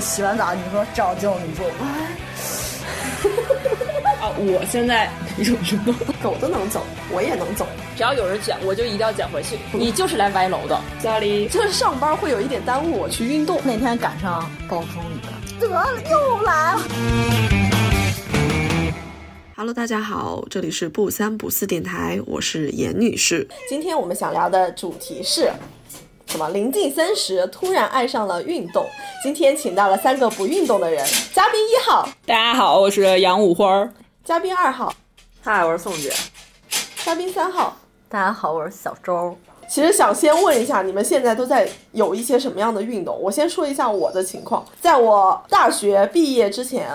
洗完澡，你说照镜，你说 啊，我现在有什么，狗都能走，我也能走。只要有人捡，我就一定要捡回去。你就是来歪楼的，Sorry，就是上班会有一点耽误我去运动。那天赶上暴风雨，得了，又来了。Hello，大家好，这里是不三不四电台，我是严女士。今天我们想聊的主题是。什么？临近三十，突然爱上了运动。今天请到了三个不运动的人。嘉宾一号，大家好，我是杨五花。嘉宾二号，嗨，我是宋姐。嘉宾三号，大家好，我是小周。其实想先问一下，你们现在都在有一些什么样的运动？我先说一下我的情况。在我大学毕业之前，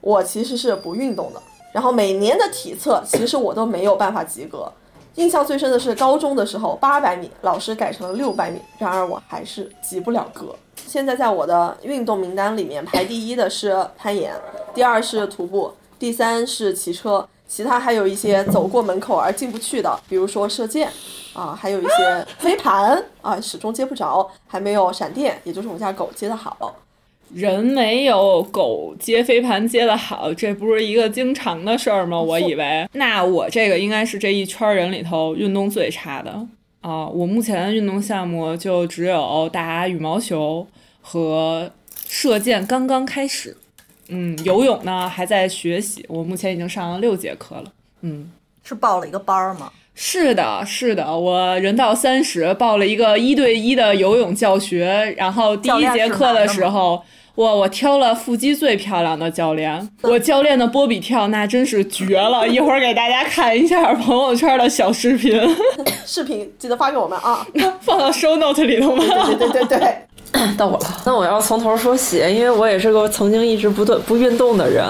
我其实是不运动的。然后每年的体测，其实我都没有办法及格。印象最深的是高中的时候，八百米老师改成了六百米，然而我还是及不了格。现在在我的运动名单里面排第一的是攀岩，第二是徒步，第三是骑车，其他还有一些走过门口而进不去的，比如说射箭，啊，还有一些飞盘啊，始终接不着，还没有闪电，也就是我家狗接的好。人没有狗接飞盘接的好，这不是一个经常的事儿吗？我以为，那我这个应该是这一圈人里头运动最差的啊！我目前的运动项目就只有打羽毛球和射箭，刚刚开始。嗯，游泳呢还在学习，我目前已经上了六节课了。嗯，是报了一个班儿吗？是的，是的，我人到三十报了一个一对一的游泳教学，然后第一节课的时候。哇！我挑了腹肌最漂亮的教练，我教练的波比跳那真是绝了！一会儿给大家看一下朋友圈的小视频，视频记得发给我们啊，放到 show note 里头吗？对对对对对，到我了。那我要从头说起，因为我也是个曾经一直不不运动的人，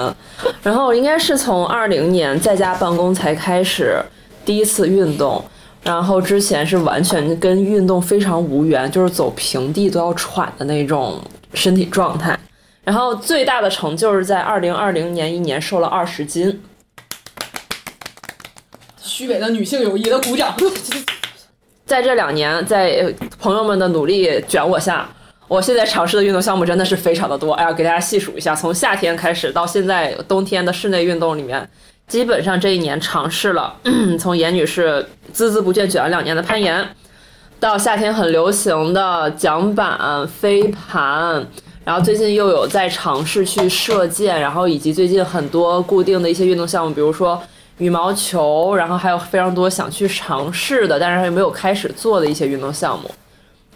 然后应该是从二零年在家办公才开始第一次运动，然后之前是完全跟运动非常无缘，就是走平地都要喘的那种。身体状态，然后最大的成就是在二零二零年一年瘦了二十斤。虚伪的女性友谊的鼓掌。在这两年，在朋友们的努力卷我下，我现在尝试的运动项目真的是非常的多。哎呀，给大家细数一下，从夏天开始到现在冬天的室内运动里面，基本上这一年尝试了，从严女士孜孜不倦卷了两年的攀岩。到夏天很流行的桨板、飞盘，然后最近又有在尝试去射箭，然后以及最近很多固定的一些运动项目，比如说羽毛球，然后还有非常多想去尝试的，但是还没有开始做的一些运动项目。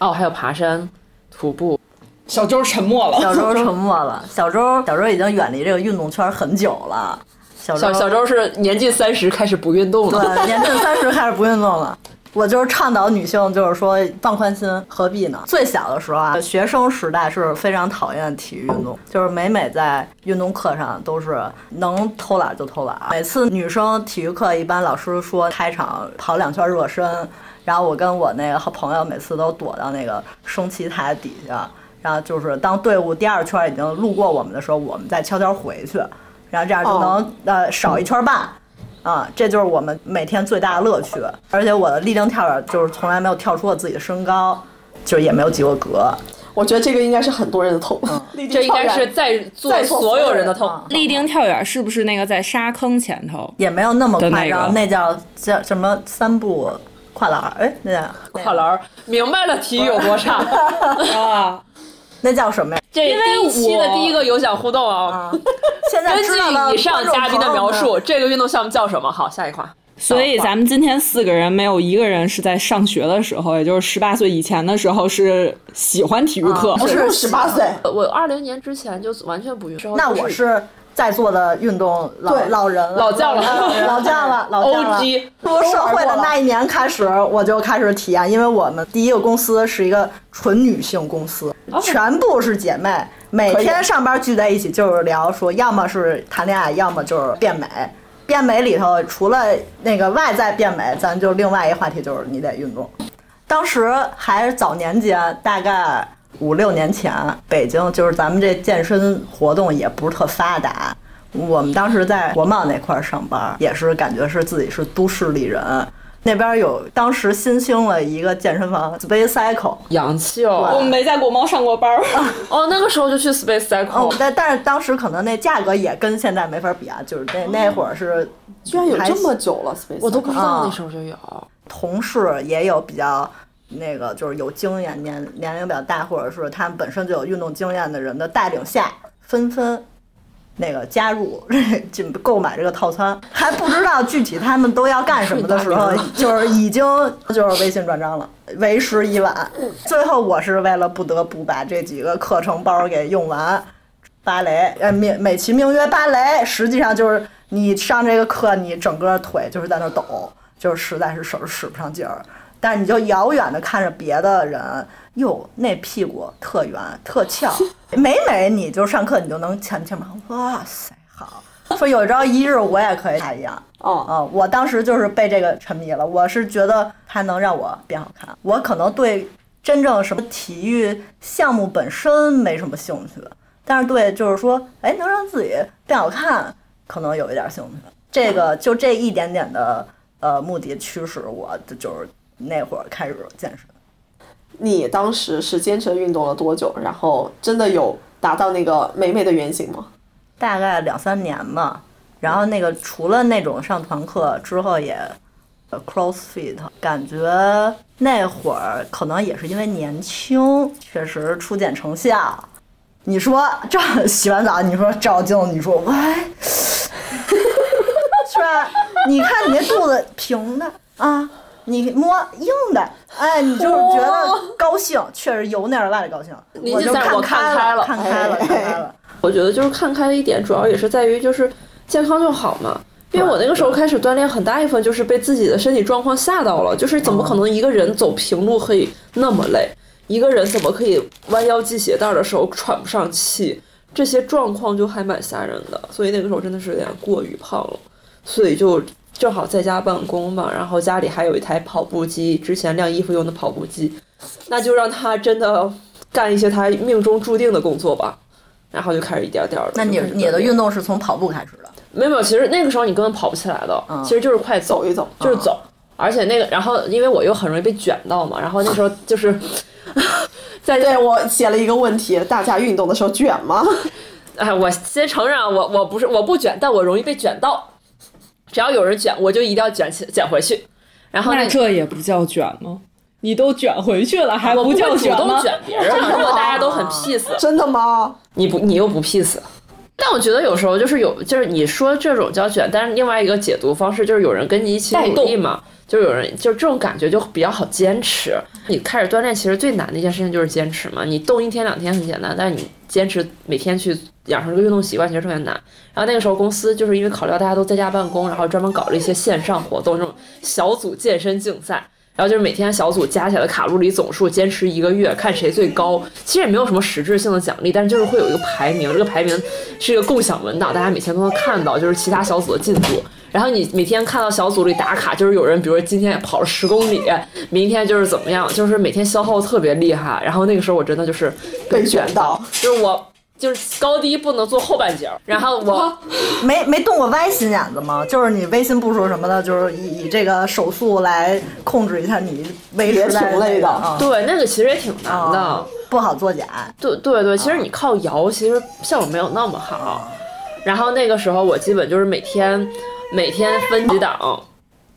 哦，还有爬山、徒步。小周沉默了。小周沉默了。小周，小周已经远离这个运动圈很久了。小小周是年近三十开始不运动了。对，年近三十开始不运动了。我就是倡导女性，就是说放宽心，何必呢？最小的时候啊，学生时代是非常讨厌体育运动，就是每每在运动课上都是能偷懒就偷懒。每次女生体育课，一般老师说开场跑两圈热身，然后我跟我那个好朋友每次都躲到那个升旗台底下，然后就是当队伍第二圈已经路过我们的时候，我们再悄悄回去，然后这样就能呃少一圈半。啊，这就是我们每天最大的乐趣，而且我的立定跳远就是从来没有跳出过自己的身高，就也没有及过格。我觉得这个应该是很多人的痛，这应该是在在所有人的痛。立定跳远是不是那个在沙坑前头？也没有那么夸张，那叫叫什么三步跨栏？哎，那叫跨栏。明白了，体育有多差 啊？那叫什么呀？这第一期的第一个有奖互动啊！现在根据以上嘉宾的描述，这个运动项目叫什么？好，下一款。所以咱们今天四个人没有一个人是在上学的时候，也就是十八岁以前的时候是喜欢体育课。不是十八岁，我二零年之前就完全不运动。那我是。在座的运动老老人老将了，老将了，老将了。出社会的那一年开始，我就开始体验，因为我们第一个公司是一个纯女性公司，全部是姐妹，每天上班聚在一起就是聊，说要么是谈恋爱，要么就是变美。变美里头除了那个外在变美，咱就另外一个话题就是你得运动。当时还是早年间，大概。五六年前，北京就是咱们这健身活动也不是特发达。我们当时在国贸那块儿上班，也是感觉是自己是都市丽人，那边有当时新兴了一个健身房 Space Cycle，洋气哦我们。没在国贸上过班儿。哦，那个时候就去 Space 哦 Cycle，，但但是当时可能那价格也跟现在没法比啊，就是那那会儿是居然有这么久了，Space，我都不知道啊那时候就有。同事也有比较那个就是有经验年年龄比较大，或者是他们本身就有运动经验的人的带领下，纷纷那个加入进购买这个套餐，还不知道具体他们都要干什么的 时候，就是已经就是微信转账了，为时已晚。最后我是为了不得不把这几个课程包给用完。芭蕾，呃，美美其名曰芭蕾，实际上就是你上这个课，你整个腿就是在那抖，就是实在是手使不上劲儿。但是你就遥远的看着别的人，哟，那屁股特圆特翘，每每你就上课你就能前前面，哇塞，好。说有朝一日我也可以他一样，哦，啊、我当时就是被这个沉迷了。我是觉得它能让我变好看。我可能对真正什么体育项目本身没什么兴趣，但是对就是说，哎，能让自己变好看，可能有一点兴趣。这个就这一点点的呃目的驱使我，就是那会儿开始健身。你当时是坚持运动了多久？然后真的有达到那个美美的原型吗？大概两三年吧。然后那个除了那种上团课之后也，呃 CrossFit，感觉那会儿可能也是因为年轻，确实初见成效。你说这洗完澡，你说照镜子，你说喂，是吧？你看你那肚子平的啊，你摸硬的，哎，你就是觉得高兴，确实由内而外的高兴。理我就在我看开开了看开了，哎看开了。我觉得就是看开的一点，主要也是在于就是健康就好嘛。因为我那个时候开始锻炼，很大一部分就是被自己的身体状况吓到了，就是怎么可能一个人走平路可以那么累，一个人怎么可以弯腰系鞋带的时候喘不上气，这些状况就还蛮吓人的。所以那个时候真的是有点过于胖了，所以就正好在家办公嘛，然后家里还有一台跑步机，之前晾衣服用的跑步机，那就让他真的干一些他命中注定的工作吧。然后就开始一点点的。那你你的运动是从跑步开始的？没有没有，其实那个时候你根本跑不起来的，嗯其实就是快走走一走就是走。而且那个，然后因为我又很容易被卷到嘛，然后那时候就是 在对我写了一个问题：大家运动的时候卷吗？哎，我先承认啊，我我不是我不卷，但我容易被卷到。只要有人卷，我就一定要卷起卷回去。然后那那这也不叫卷吗？你都卷回去了，还我不叫会主动卷吗？卷别人嘛。如果大家都很 peace，真的吗？你不你又不 peace。但我觉得有时候就是有，就是你说这种叫卷，但是另外一个解读方式就是有人跟你一起努力嘛，就是有人就是这种感觉就比较好坚持。你开始锻炼，其实最难的一件事情就是坚持嘛。你动一天两天很简单，但是你坚持每天去养成这个运动习惯，其实特别难。然后那个时候公司就是因为考虑到大家都在家办公，然后专门搞了一些线上活动，这种小组健身竞赛。然后就是每天小组加起来的卡路里总数，坚持一个月，看谁最高。其实也没有什么实质性的奖励，但是就是会有一个排名，这个排名是一个共享文档，大家每天都能看到，就是其他小组的进度。然后你每天看到小组里打卡，就是有人，比如说今天跑了十公里，明天就是怎么样，就是每天消耗特别厉害。然后那个时候我真的就是被卷到，就是我就是高低不能做后半截儿，然后我没没动过歪心眼子吗？就是你微信步数什么的，就是以以这个手速来控制一下你维持在也挺累的啊，对那个其实也挺难的。啊不好作假。对对对，其实你靠摇，其实效果没有那么好。然后那个时候我基本就是每天每天分几档，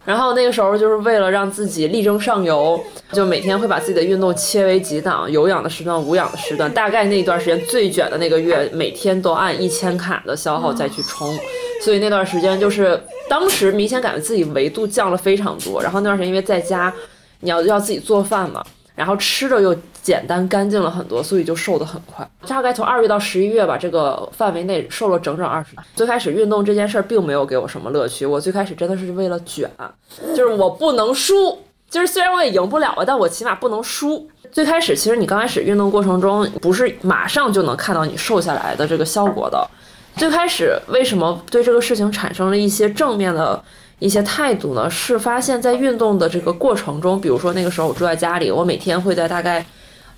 然后那个时候就是为了让自己力争上游，就每天会把自己的运动切为几档，有氧的时段、无氧的时段。大概那一段时间最卷的那个月，每天都按一千卡的消耗再去冲，所以那段时间就是当时明显感觉自己维度降了非常多。然后那段时间因为在家，你要要自己做饭嘛，然后吃的又简单干净了很多，所以就瘦得很快。大概从二月到十一月吧，这个范围内瘦了整整二十。最开始运动这件事儿并没有给我什么乐趣，我最开始真的是为了卷，就是我不能输。就是虽然我也赢不了啊，但我起码不能输。最开始其实你刚开始运动过程中，不是马上就能看到你瘦下来的这个效果的。最开始为什么对这个事情产生了一些正面的一些态度呢？是发现在运动的这个过程中，比如说那个时候我住在家里，我每天会在大概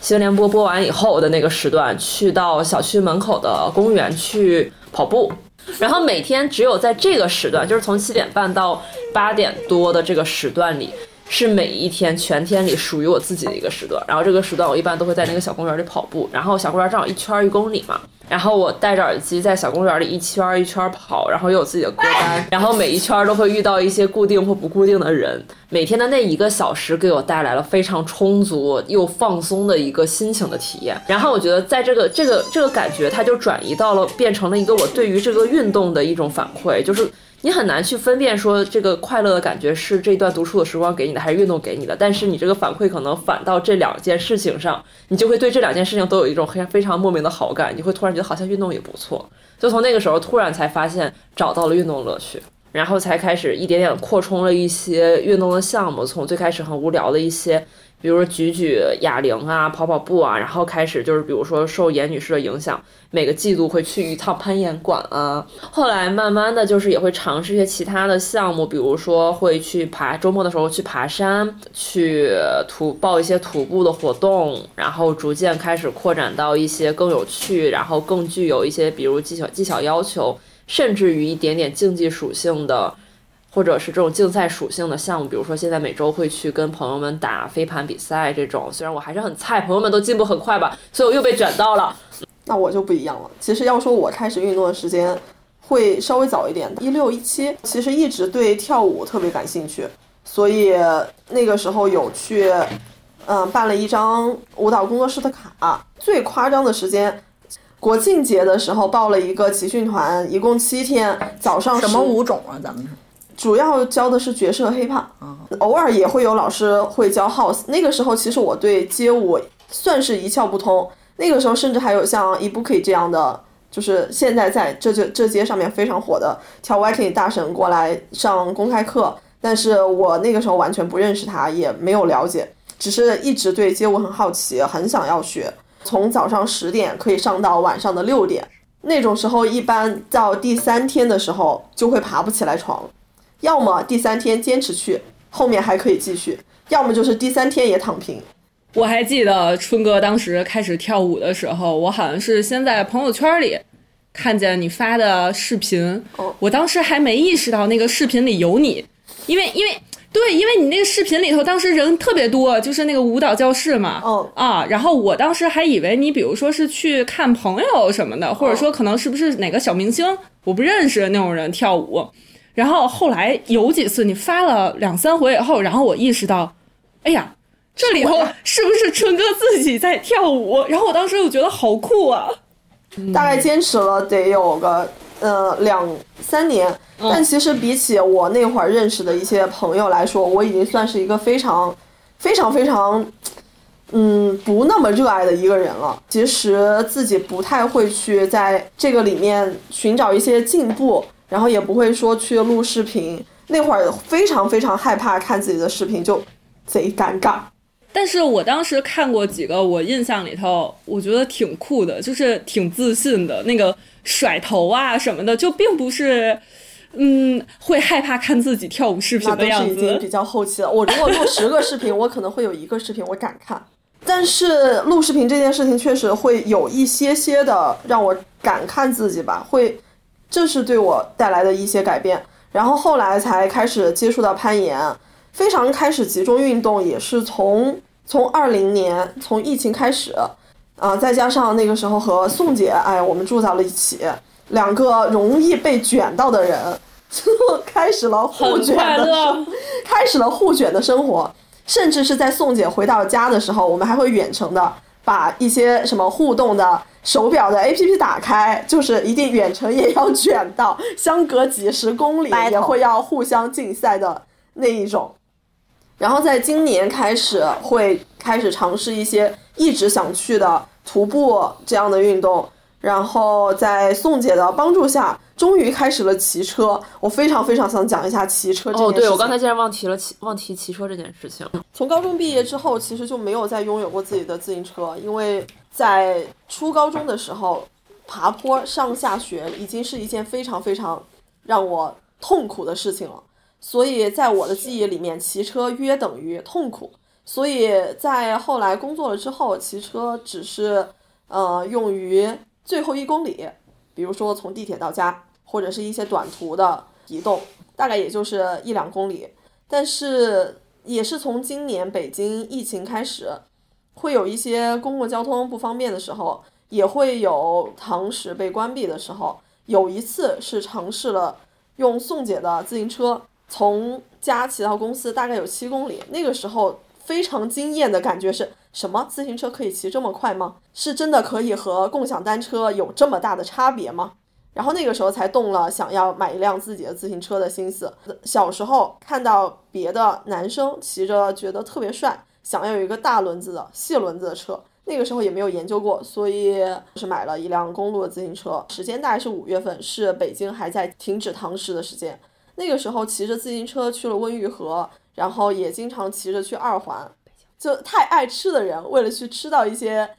新闻联播播完以后的那个时段，去到小区门口的公园去跑步。然后每天只有在这个时段，就是从七点半到八点多的这个时段里，是每一天全天里属于我自己的一个时段。然后这个时段我一般都会在那个小公园里跑步，然后小公园正好一圈一公里嘛。然后我戴着耳机在小公园里一圈一圈跑，然后又有自己的歌单，然后每一圈都会遇到一些固定或不固定的人。每天的那一个小时给我带来了非常充足又放松的一个心情的体验。然后我觉得在这个这个这个感觉，它就转移到了变成了一个我对于这个运动的一种反馈，就是。你很难去分辨说这个快乐的感觉是这段独处的时光给你的，还是运动给你的。但是你这个反馈可能反到这两件事情上，你就会对这两件事情都有一种非常非常莫名的好感。你会突然觉得好像运动也不错。就从那个时候突然才发现找到了运动乐趣，然后才开始一点点扩充了一些运动的项目。从最开始很无聊的一些。比如说举举哑铃啊，跑跑步啊，然后开始就是比如说受严女士的影响，每个季度会去一趟攀岩馆啊。后来慢慢的就是也会尝试一些其他的项目，比如说会去爬，周末的时候去爬山，去徒报一些徒步的活动，然后逐渐开始扩展到一些更有趣，然后更具有一些比如技巧技巧要求，甚至于一点点竞技属性的。或者是这种竞赛属性的项目，比如说现在每周会去跟朋友们打飞盘比赛这种，虽然我还是很菜，朋友们都进步很快吧，所以我又被卷到了。那我就不一样了。其实要说我开始运动的时间会稍微早一点，一六一七，其实一直对跳舞特别感兴趣，所以那个时候有去，嗯，办了一张舞蹈工作室的卡。最夸张的时间，国庆节的时候报了一个集训团，一共七天，早上什么舞种啊？咱们主要教的是爵士和 hiphop，偶尔也会有老师会教 house。那个时候其实我对街舞算是一窍不通。那个时候甚至还有像 e b o o k i 这样的，就是现在在这这这街上面非常火的跳 Viking 大神过来上公开课，但是我那个时候完全不认识他，也没有了解，只是一直对街舞很好奇，很想要学。从早上十点可以上到晚上的六点，那种时候一般到第三天的时候就会爬不起来床。要么第三天坚持去，后面还可以继续；要么就是第三天也躺平。我还记得春哥当时开始跳舞的时候，我好像是先在朋友圈里看见你发的视频，我当时还没意识到那个视频里有你，因为因为对，因为你那个视频里头当时人特别多，就是那个舞蹈教室嘛，啊，然后我当时还以为你比如说是去看朋友什么的，或者说可能是不是哪个小明星我不认识那种人跳舞。然后后来有几次你发了两三回以后，然后我意识到，哎呀，这里头是不是春哥自己在跳舞？然后我当时又觉得好酷啊！大概坚持了得有个呃两三年，但其实比起我那会儿认识的一些朋友来说，我已经算是一个非常非常非常嗯不那么热爱的一个人了。其实自己不太会去在这个里面寻找一些进步。然后也不会说去录视频，那会儿非常非常害怕看自己的视频，就贼尴尬。但是我当时看过几个，我印象里头，我觉得挺酷的，就是挺自信的，那个甩头啊什么的，就并不是，嗯，会害怕看自己跳舞视频的样子。已经比较后期了。我如果录十个视频，我可能会有一个视频我敢看。但是录视频这件事情确实会有一些些的让我敢看自己吧，会。这是对我带来的一些改变，然后后来才开始接触到攀岩，非常开始集中运动，也是从从二零年从疫情开始，啊，再加上那个时候和宋姐，哎，我们住在了一起，两个容易被卷到的人，就 开始了互卷的生，开始了互卷的生活，甚至是在宋姐回到家的时候，我们还会远程的把一些什么互动的。手表的 A P P 打开，就是一定远程也要卷到，相隔几十公里也会要互相竞赛的那一种。然后在今年开始会开始尝试一些一直想去的徒步这样的运动，然后在宋姐的帮助下，终于开始了骑车。我非常非常想讲一下骑车这件事。哦，对，我刚才竟然忘提了骑忘提骑车这件事情。从高中毕业之后，其实就没有再拥有过自己的自行车，因为。在初高中的时候，爬坡上下学已经是一件非常非常让我痛苦的事情了。所以在我的记忆里面，骑车约等于痛苦。所以在后来工作了之后，骑车只是呃用于最后一公里，比如说从地铁到家，或者是一些短途的移动，大概也就是一两公里。但是也是从今年北京疫情开始，会有一些公共交通不方便的时候，也会有堂食被关闭的时候。有一次是尝试了用宋姐的自行车从家骑到公司，大概有七公里。那个时候非常惊艳的感觉是什么？自行车可以骑这么快吗？是真的可以和共享单车有这么大的差别吗？然后那个时候才动了想要买一辆自己的自行车的心思。小时候看到别的男生骑着觉得特别帅，想要有一个大轮子的细轮子的车。那个时候也没有研究过，所以是买了一辆公路的自行车。时间大概是五月份，是北京还在停止堂食的时间。那个时候骑着自行车去了温榆河，然后也经常骑着去二环。就太爱吃的人，为了去吃到一些，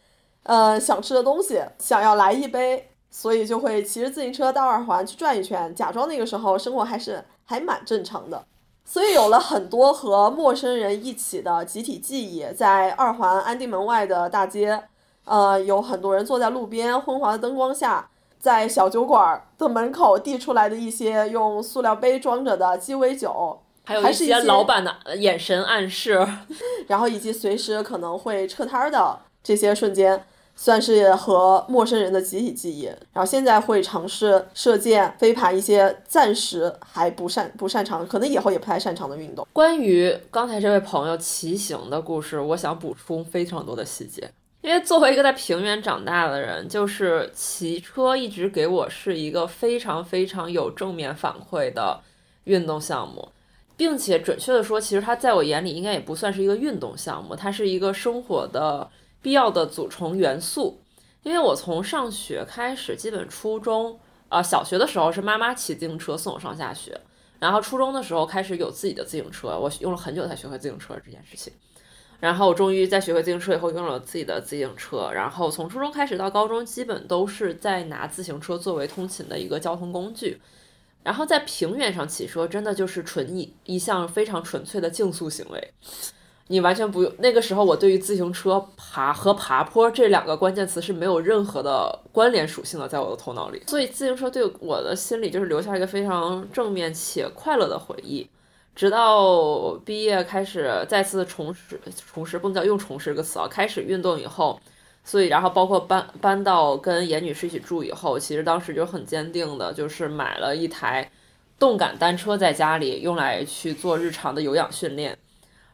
呃想吃的东西，想要来一杯，所以就会骑着自行车到二环去转一圈，假装那个时候生活还是还蛮正常的。所以有了很多和陌生人一起的集体记忆，在二环安定门外的大街，呃，有很多人坐在路边昏黄的灯光下，在小酒馆的门口递出来的一些用塑料杯装着的鸡尾酒，还有一些老板的眼神暗示。然后以及随时可能会撤摊儿的这些瞬间，算是和陌生人的集体记忆。然后现在会尝试射箭、飞盘一些暂时还不擅不擅长，可能以后也不太擅长的运动。关于刚才这位朋友骑行的故事，我想补充非常多的细节。因为作为一个在平原长大的人，就是骑车一直给我是一个非常非常有正面反馈的运动项目，并且准确的说，其实它在我眼里应该也不算是一个运动项目，它是一个生活的必要的组成元素。因为我从上学开始，基本初中啊、小学的时候是妈妈骑自行车送我上下学，然后初中的时候开始有自己的自行车，我用了很久才学会自行车这件事情。然后我终于在学会自行车以后，拥有了自己的自行车。然后从初中开始到高中，基本都是在拿自行车作为通勤的一个交通工具。然后在平原上骑车，真的就是纯一一项非常纯粹的竞速行为。你完全不用那个时候，我对于自行车爬和爬坡这两个关键词是没有任何的关联属性的，在我的头脑里。所以自行车对我的心里就是留下一个非常正面且快乐的回忆。直到毕业开始再次重拾重拾，不能叫用重拾这个词啊，开始运动以后，所以然后包括搬搬到跟严女士一起住以后，其实当时就很坚定的，就是买了一台动感单车在家里用来去做日常的有氧训练。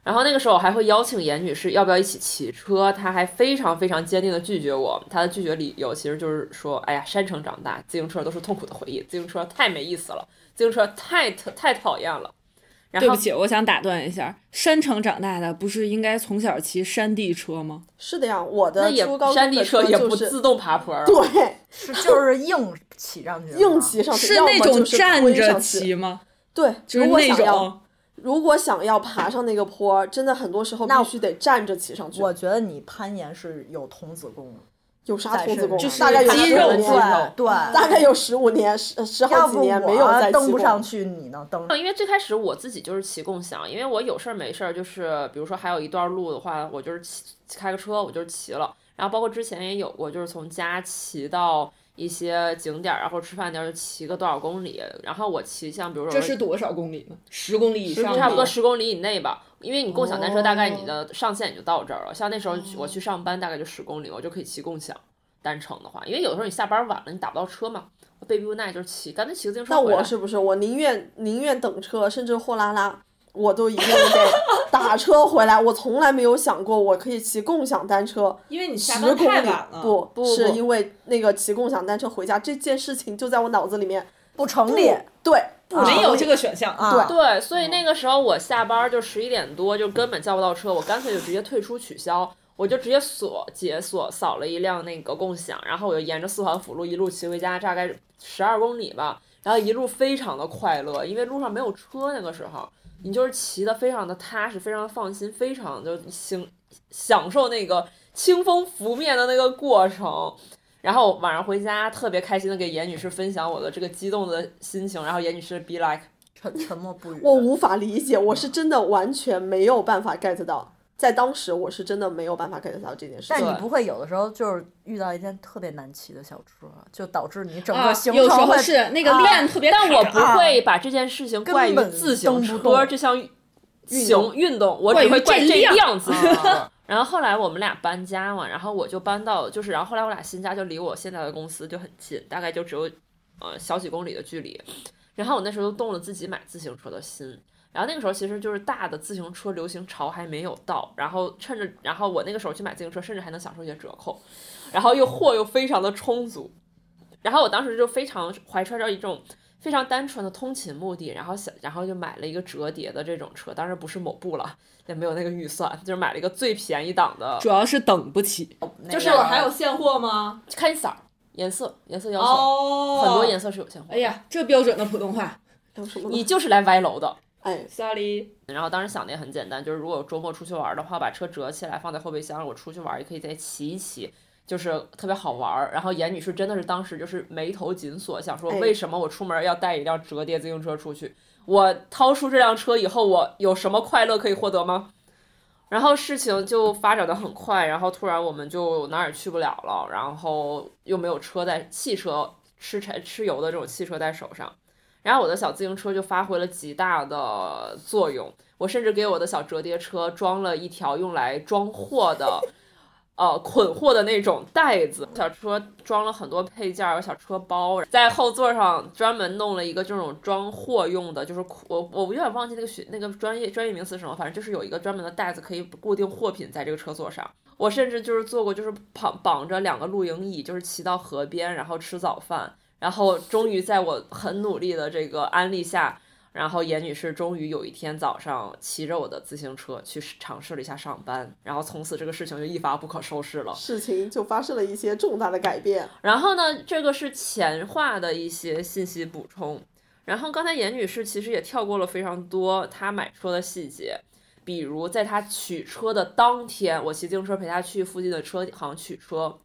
然后那个时候我还会邀请严女士要不要一起骑车，她还非常非常坚定的拒绝我。她的拒绝理由其实就是说，哎呀，山城长大，自行车都是痛苦的回忆，自行车太没意思了，自行车太太讨厌了。然后对不起，我想打断一下，山城长大的不是应该从小骑山地车吗？是的呀，我的初高山地中的车也就是不自动爬坡 对是就是硬骑上去，硬骑上去，是那种站着骑吗？对，就是那种，如果想要爬上那个坡，真的很多时候那必须得站着骑上去。我觉得你攀岩是有童子功的，有啥童子功啊？就是大概有肌肉十五年，对对，大概有十五年、十十好几年没有我再骑过登不上。去，你能登？因为最开始我自己就是骑共享，因为我有事儿没事儿，就是比如说还有一段路的话，我就是骑开个车，我就是骑了。然后包括之前也有过，就是从家骑到一些景点儿，然后吃饭点儿就骑个多少公里。然后我骑像比如说这是多少公里呢？十公里以上，差不多十公里以内吧，因为你共享单车大概你哦的上限也就到这儿了。像那时候我去上班大概就十公里，我就可以骑共享单程的话，因为有的时候你下班晚了，你打不到车嘛，我被逼无奈就是骑，干脆骑个自行车那我是不是我宁愿宁愿等车，甚至货拉拉，我都一定得打车回来。我从来没有想过我可以骑共享单车。因为你十下班公里太晚了。不不是因为那个骑共享单车回家这件事情就在我脑子里面。不成立。对，没有这个选项啊！对，所以那个时候我下班就十一点多，就根本叫不到车，我干脆就直接退出取消，我就直接锁解锁扫了一辆那个共享，然后我就沿着四环辅路一路骑回家，大概十二公里吧，然后一路非常的快乐，因为路上没有车那个时候，你就是骑的非常的踏实，非常的放心，非常就享享受那个清风拂面的那个过程。然后晚上回家特别开心的给严女士分享我的这个激动的心情，然后严女士 be like。沉沉默不语。我无法理解，我是真的完全没有办法 get 到。在当时我是真的没有办法 get 到这件事情。但你不会有的时候就是遇到一件特别难骑的小车，就导致你整啊个，行有时候程会是那个啊链特别卡，但我不会把这件事情怪于自行车这项行运动，我只会怪这这辆辆自行车。然后后来我们俩搬家嘛，然后我就搬到就是，然后后来我俩新家就离我现在的公司就很近，大概就只有呃小几公里的距离。然后我那时候动了自己买自行车的心。然后那个时候其实就是大的自行车流行潮还没有到，然后趁着，然后我那个时候去买自行车，甚至还能享受一些折扣，然后又货又非常的充足，然后我当时就非常怀揣着一种非常单纯的通勤目的，然后想，然后就买了一个折叠的这种车，当然不是某部了，也没有那个预算，就是买了一个最便宜档的，主要是等不起。就是那个还有现货吗？看色儿、颜色、颜色要求，哦，很多颜色是有现货。哎，呀，这标准的普通话？你就是来歪楼的。哎，，sorry。然后当时想的也很简单，就是如果周末出去玩的话，把车折起来放在后备箱，我出去玩也可以再骑一骑，就是特别好玩儿。然后严女士真的是当时就是眉头紧锁，想说哎为什么我出门要带一辆折叠自行车出去？我掏出这辆车以后，我有什么快乐可以获得吗？然后事情就发展的很快，然后突然我们就哪儿也去不了了，然后又没有车在汽车吃柴吃油的这种汽车在手上，然后我的小自行车就发挥了极大的作用。我甚至给我的小折叠车装了一条用来装货的，呃，捆货的那种袋子。小车装了很多配件儿，有小车包，在后座上专门弄了一个这种装货用的，就是我我有点忘记那个学那个专业专业名词什么，反正就是有一个专门的袋子可以固定货品在这个车座上。我甚至就是做过，就是绑绑着两个露营椅，就是骑到河边，然后吃早饭。然后终于在我很努力的这个安利下，然后严女士终于有一天早上骑着我的自行车去尝试了一下上班，然后从此这个事情就一发不可收拾了。事情就发生了一些重大的改变。然后呢，这个是前话的一些信息补充。然后刚才严女士其实也跳过了非常多她买车的细节，比如在她取车的当天，我骑自行车陪她去附近的车行取车，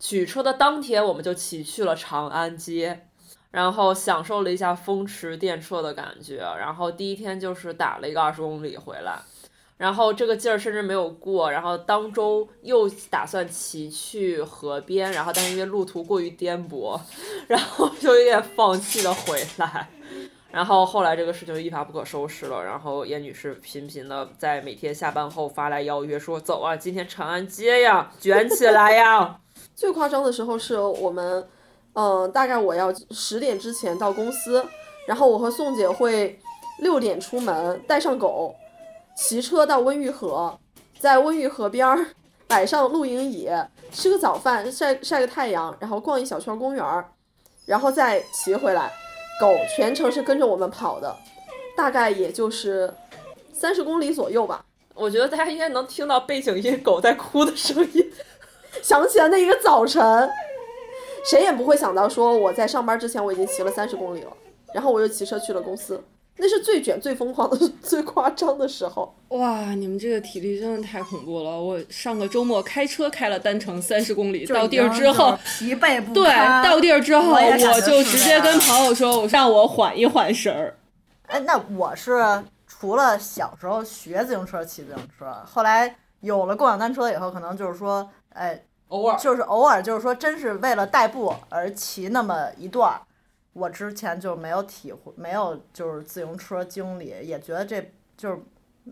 取车的当天我们就骑去了长安街。然后享受了一下风驰电掣的感觉，然后第一天就是打了一个二十公里回来，然后这个劲儿甚至没有过，然后当周又打算骑去河边，然后但是因为路途过于颠簸，然后就有点放弃的回来。然后后来这个事情一发不可收拾了，然后严女士频频的在每天下班后发来邀约，说走啊，今天长安街呀，卷起来呀。最夸张的时候是我们，嗯、大概我要十点之前到公司，然后我和宋姐会六点出门，带上狗，骑车到温榆河，在温榆河边儿摆上露营椅，吃个早饭，晒晒个太阳，然后逛一小圈公园儿，然后再骑回来。狗全程是跟着我们跑的，大概也就是三十公里左右吧。我觉得大家应该能听到背景音狗在哭的声音。想起来那一个早晨，谁也不会想到说我在上班之前我已经骑了三十公里了，然后我又骑车去了公司，那是最卷、最疯狂的、最夸张的时候。哇，你们这个体力真的太恐怖了！我上个周末开车开了单程三十公里，到地儿之后，疲惫不对，堪到地儿之后我就直接跟朋友说，我让我缓一缓神儿。哎，那我是除了小时候学自行车、骑自行车，后来有了共享单车以后，可能就是说，哎，偶尔就是偶尔就是说，真是为了代步而骑那么一段儿。我之前就没有体会，没有就是自行车经历，也觉得这就是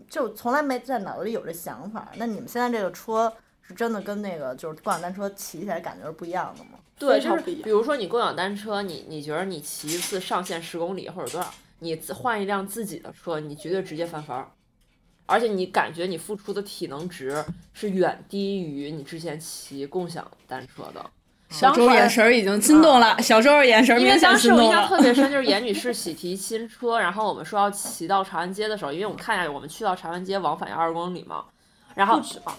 就从来没在脑子里有这想法。那你们现在这个车是真的跟那个就是共享单车骑起来感觉是不一样的吗？对，非就是比如说你共享单车，你你觉得你骑一次上限十公里或者多少，你自换一辆自己的车，你绝对直接翻番儿，而且你感觉你付出的体能值是远低于你之前骑共享单车的。小周眼神儿已经心动了，小周儿眼神儿因为当时我印。象特别深，就是严女士喜提新车，然后我们说要骑到长安街的时候，因为我们看一下我们去到长安街往返要二十公里嘛，然后不止吧，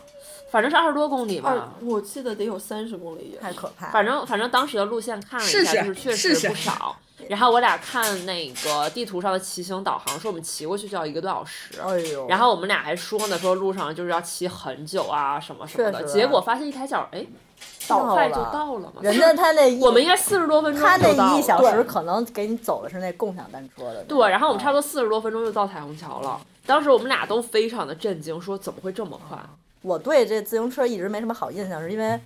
反正是二十多公里二吧，我记得得有三十公里。太可怕了。反正反正当时的路线看了一下，就是确实不少。然后我俩看那个地图上的骑行导航，说我们骑过去就要一个多小时。哎呦，然后我们俩还说呢，说路上就是要骑很久啊，什么什么的。结果发现一抬脚，哎，到快就到了嘛。人家他那一我们应该四十多分钟到了那一小时可能给你走的是那共享单车的。对，然后我们差不多四十多分钟就到彩虹桥了。当时我们俩都非常的震惊，说怎么会这么快？我对这自行车一直没什么好印象，是因为。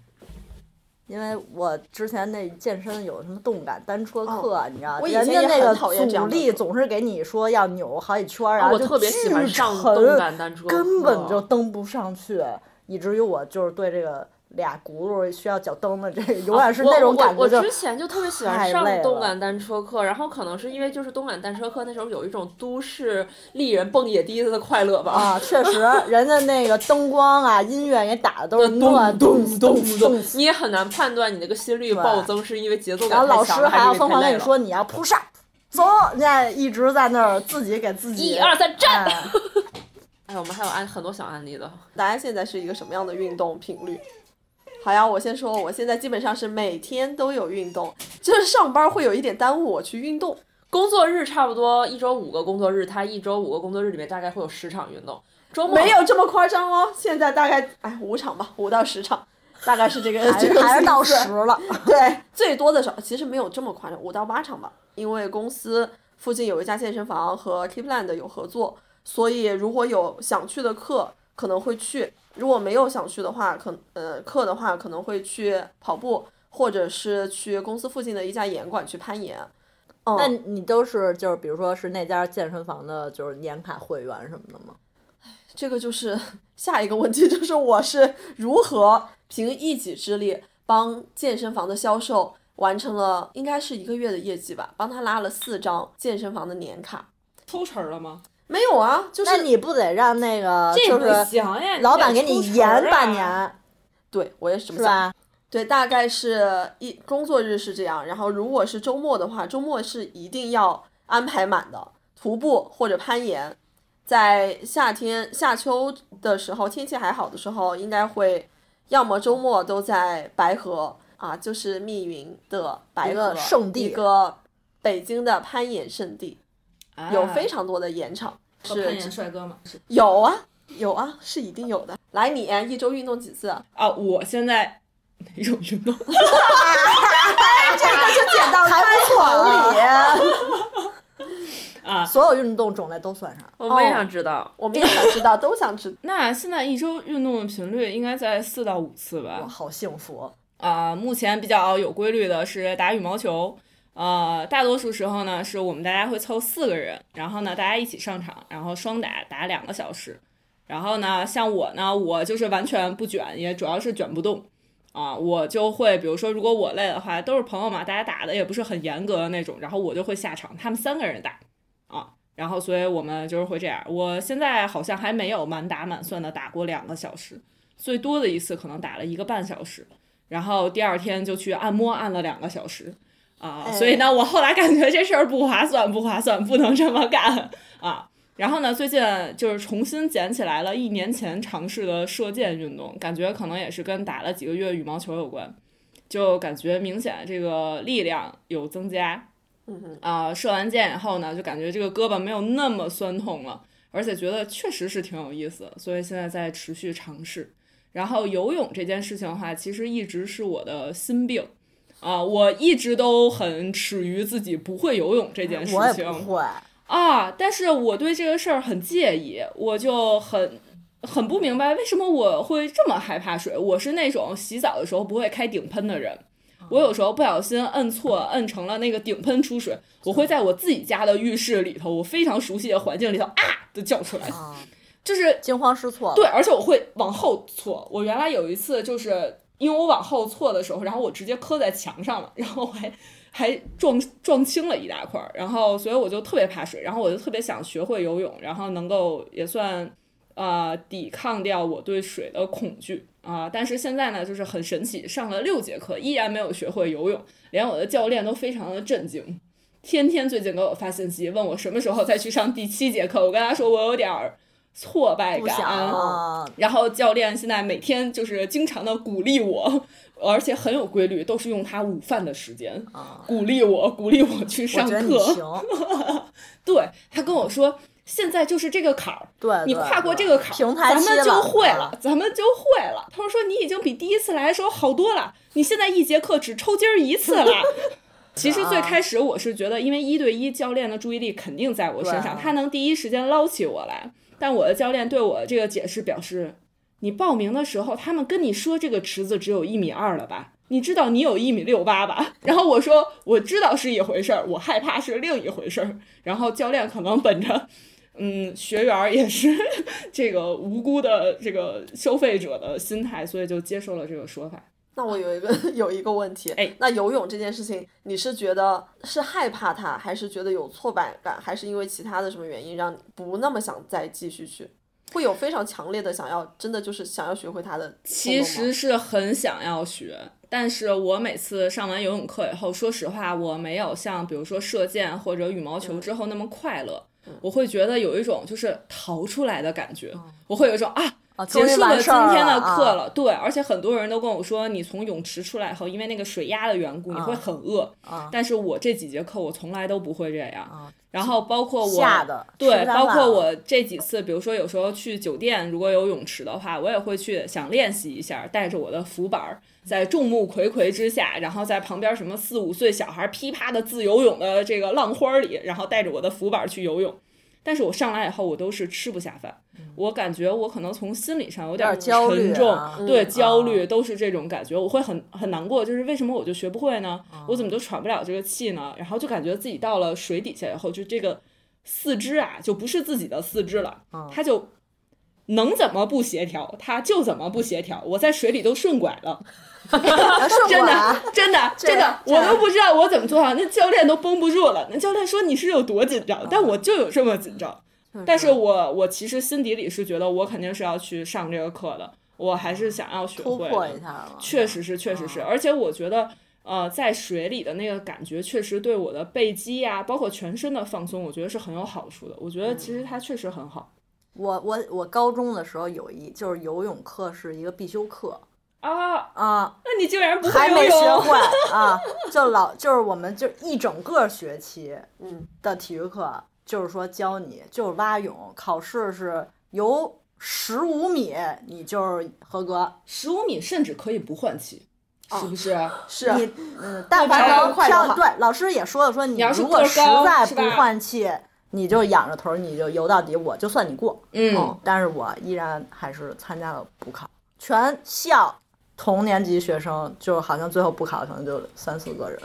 因为我之前那健身有什么动感单车课，你知道，人家那个阻力总是给你说要扭好几圈儿，然后就我特别喜欢巨上沉动感单车根本就蹬不上去，以至于我就是对这个俩轱辘需要脚蹬的这个，永远是那种感觉，就我我之前就特别喜欢上动感单车课，然后可能是因为就是动感单车课那时候有一种都市丽人蹦野迪子的快乐吧。啊，确实，人家那个灯光啊、音乐也打的都是咚那咚咚咚咚，你也很难判断你那个心率暴增是因为节奏然后老师感太强，还要还是因为太累了。疯狂跟你说你要 push up，走，现在一直在那儿自己给自己一二三站哎哎，我们还有案很多小案例的。大家现在是一个什么样的运动频率？好呀，我先说，我现在基本上是每天都有运动，就是上班会有一点耽误我去运动。工作日差不多一周五个工作日，他一周五个工作日里面大概会有十场运动。周末没有这么夸张哦，现在大概哎五场吧，五到十场，大概是这个还还是到十了。对，最多的时候其实没有这么夸张，五到八场吧。因为公司附近有一家健身房和 Keepland 有合作，所以如果有想去的课可能会去；如果没有想去的话，可呃课的话可能会去跑步，或者是去公司附近的一家岩馆去攀岩。嗯，那你都是就是比如说是那家健身房的，就是年卡会员什么的吗？这个就是下一个问题，就是我是如何凭一己之力帮健身房的销售完成了应该是一个月的业绩吧，帮他拉了四张健身房的年卡。抽成了吗？没有啊，就是那你不得让那个就是老板给你延啊半年，对我也是这么想。是吧？对，大概是一工作日是这样，然后如果是周末的话，周末是一定要安排满的，徒步或者攀岩。在夏天、夏秋的时候，天气还好的时候，应该会要么周末都在白河啊，就是密云的白一河圣地一个北京的攀岩圣地，有非常多的演场。是攀岩是帅哥吗。是有啊，有啊，是一定有的。来，你一周运动几次？啊，我现在哪种运动？这个就捡到还不合理，啊，所有运动种类都算上。我们也想知道。我们也想知道，都想知道。那现在一周运动的频率应该在四到五次哇，吧？好幸福！啊、目前比较有规律的是打羽毛球。呃，大多数时候呢，是我们大家会凑四个人，然后呢，大家一起上场，然后双打打两个小时。然后呢，像我呢，我就是完全不卷，也主要是卷不动啊。我就会，比如说，如果我累的话，都是朋友嘛，大家打的也不是很严格的那种，然后我就会下场，他们三个人打啊。然后，所以我们就是会这样。我现在好像还没有满打满算的打过两个小时，最多的一次可能打了一个半小时。然后第二天就去按摩按了两个小时啊，所以呢，我后来感觉这事儿不划算，不划算，不能这么干啊。然后呢，最近就是重新捡起来了一年前尝试的射箭运动，感觉可能也是跟打了几个月羽毛球有关，就感觉明显这个力量有增加。嗯哼，啊、射完箭以后呢，就感觉这个胳膊没有那么酸痛了，而且觉得确实是挺有意思，所以现在在持续尝试。然后游泳这件事情的话，其实一直是我的心病啊、我一直都很耻于自己不会游泳这件事我也情不会，啊，但是我对这个事儿很介意，我就很很不明白为什么我会这么害怕水。我是那种洗澡的时候不会开顶喷的人，我有时候不小心摁错，摁成了那个顶喷出水，我会在我自己家的浴室里头，我非常熟悉的环境里头啊的叫出来，啊，就是惊慌失措。对，而且我会往后错。我原来有一次就是因为我往后错的时候，然后我直接磕在墙上了，然后还还撞撞青了一大块儿，然后所以我就特别怕水，然后我就特别想学会游泳，然后能够也算呃抵抗掉我对水的恐惧啊、但是现在呢，就是很神奇，上了六节课依然没有学会游泳，连我的教练都非常的震惊。天天最近给我发信息，问我什么时候再去上第七节课。我跟他说我有点儿挫败感，啊，然后教练现在每天就是经常的鼓励我，而且很有规律，都是用他午饭的时间啊鼓励我，鼓励我去上课。对他跟我说，现在就是这个坎儿，你跨过这个坎儿，咱们就会了了，咱们就会了。他说说你已经比第一次来的时候好多了，你现在一节课只抽筋儿一次了。其实最开始我是觉得，因为一对一教练的注意力肯定在我身上，对他能第一时间捞起我来。但我的教练对我这个解释表示，你报名的时候，他们跟你说这个池子只有一米二了吧？你知道你有一米六八吧？然后我说我知道是一回事儿，我害怕是另一回事儿。然后教练可能本着。嗯，学员也是这个无辜的这个消费者的心态，所以就接受了这个说法。那我有一个 有一个问题，哎那游泳这件事情，你是觉得是害怕它，还是觉得有挫败感，还是因为其他的什么原因让你不那么想再继续去？会有非常强烈的想要，真的就是想要学会它的。其实是很想要学，但是我每次上完游泳课以后，说实话，我没有像比如说射箭或者羽毛球之后那么快乐。我会觉得有一种就是逃出来的感觉，我会有一种啊。啊，结束了今天的啊课了，对，而且很多人都跟我说，你从泳池出来以后，因为那个水压的缘故，你会很饿。啊但是我这几节课我从来都不会这样。然后包括我对，包括我这几次，比如说有时候去酒店，如果有泳池的话，我也会去想练习一下，带着我的浮板儿，在众目睽睽之下，然后在旁边什么四五岁小孩噼啪的自由泳的这个浪花儿里，然后带着我的浮板儿去游泳。但是我上来以后，我都是吃不下饭，我感觉我可能从心理上有点嗯有点焦虑沉重，啊对嗯焦虑都是这种感觉，我会很很难过，就是为什么我就学不会呢？嗯我怎么就喘不了这个气呢？然后就感觉自己到了水底下以后，就这个四肢啊，就不是自己的四肢了，嗯它就能怎么不协调，它就怎么不协调。我在水里都顺拐了，真的真的，这真的样，这我都不知道我怎么做到，那教练都绷不住了。那教练说你是有多紧张，但我就有这么紧张。但是我我其实心底里是觉得我肯定是要去上这个课的，我还是想要学突会一下。确实是，确实是，嗯而且我觉得，呃，在水里的那个感觉，确实对我的背肌呀、包括全身的放松，我觉得是很有好处的。我觉得其实它确实很好我我我高中的时候有一就是游泳课是一个必修课啊。啊，那你竟然不还会游泳？没学会啊，就老就是我们就一整个学期嗯的体育课，就是说教你就是蛙泳，考试是游十五米你就是合格，十五米甚至可以不换气，是不是？是你嗯，但凡漂能快就好漂对，老师也说了，说你如果实在不换气，你就仰着头你就游到底，我就算你过。嗯，但是我依然还是参加了补考，全校同年级学生就好像最后不考可能就三四个人。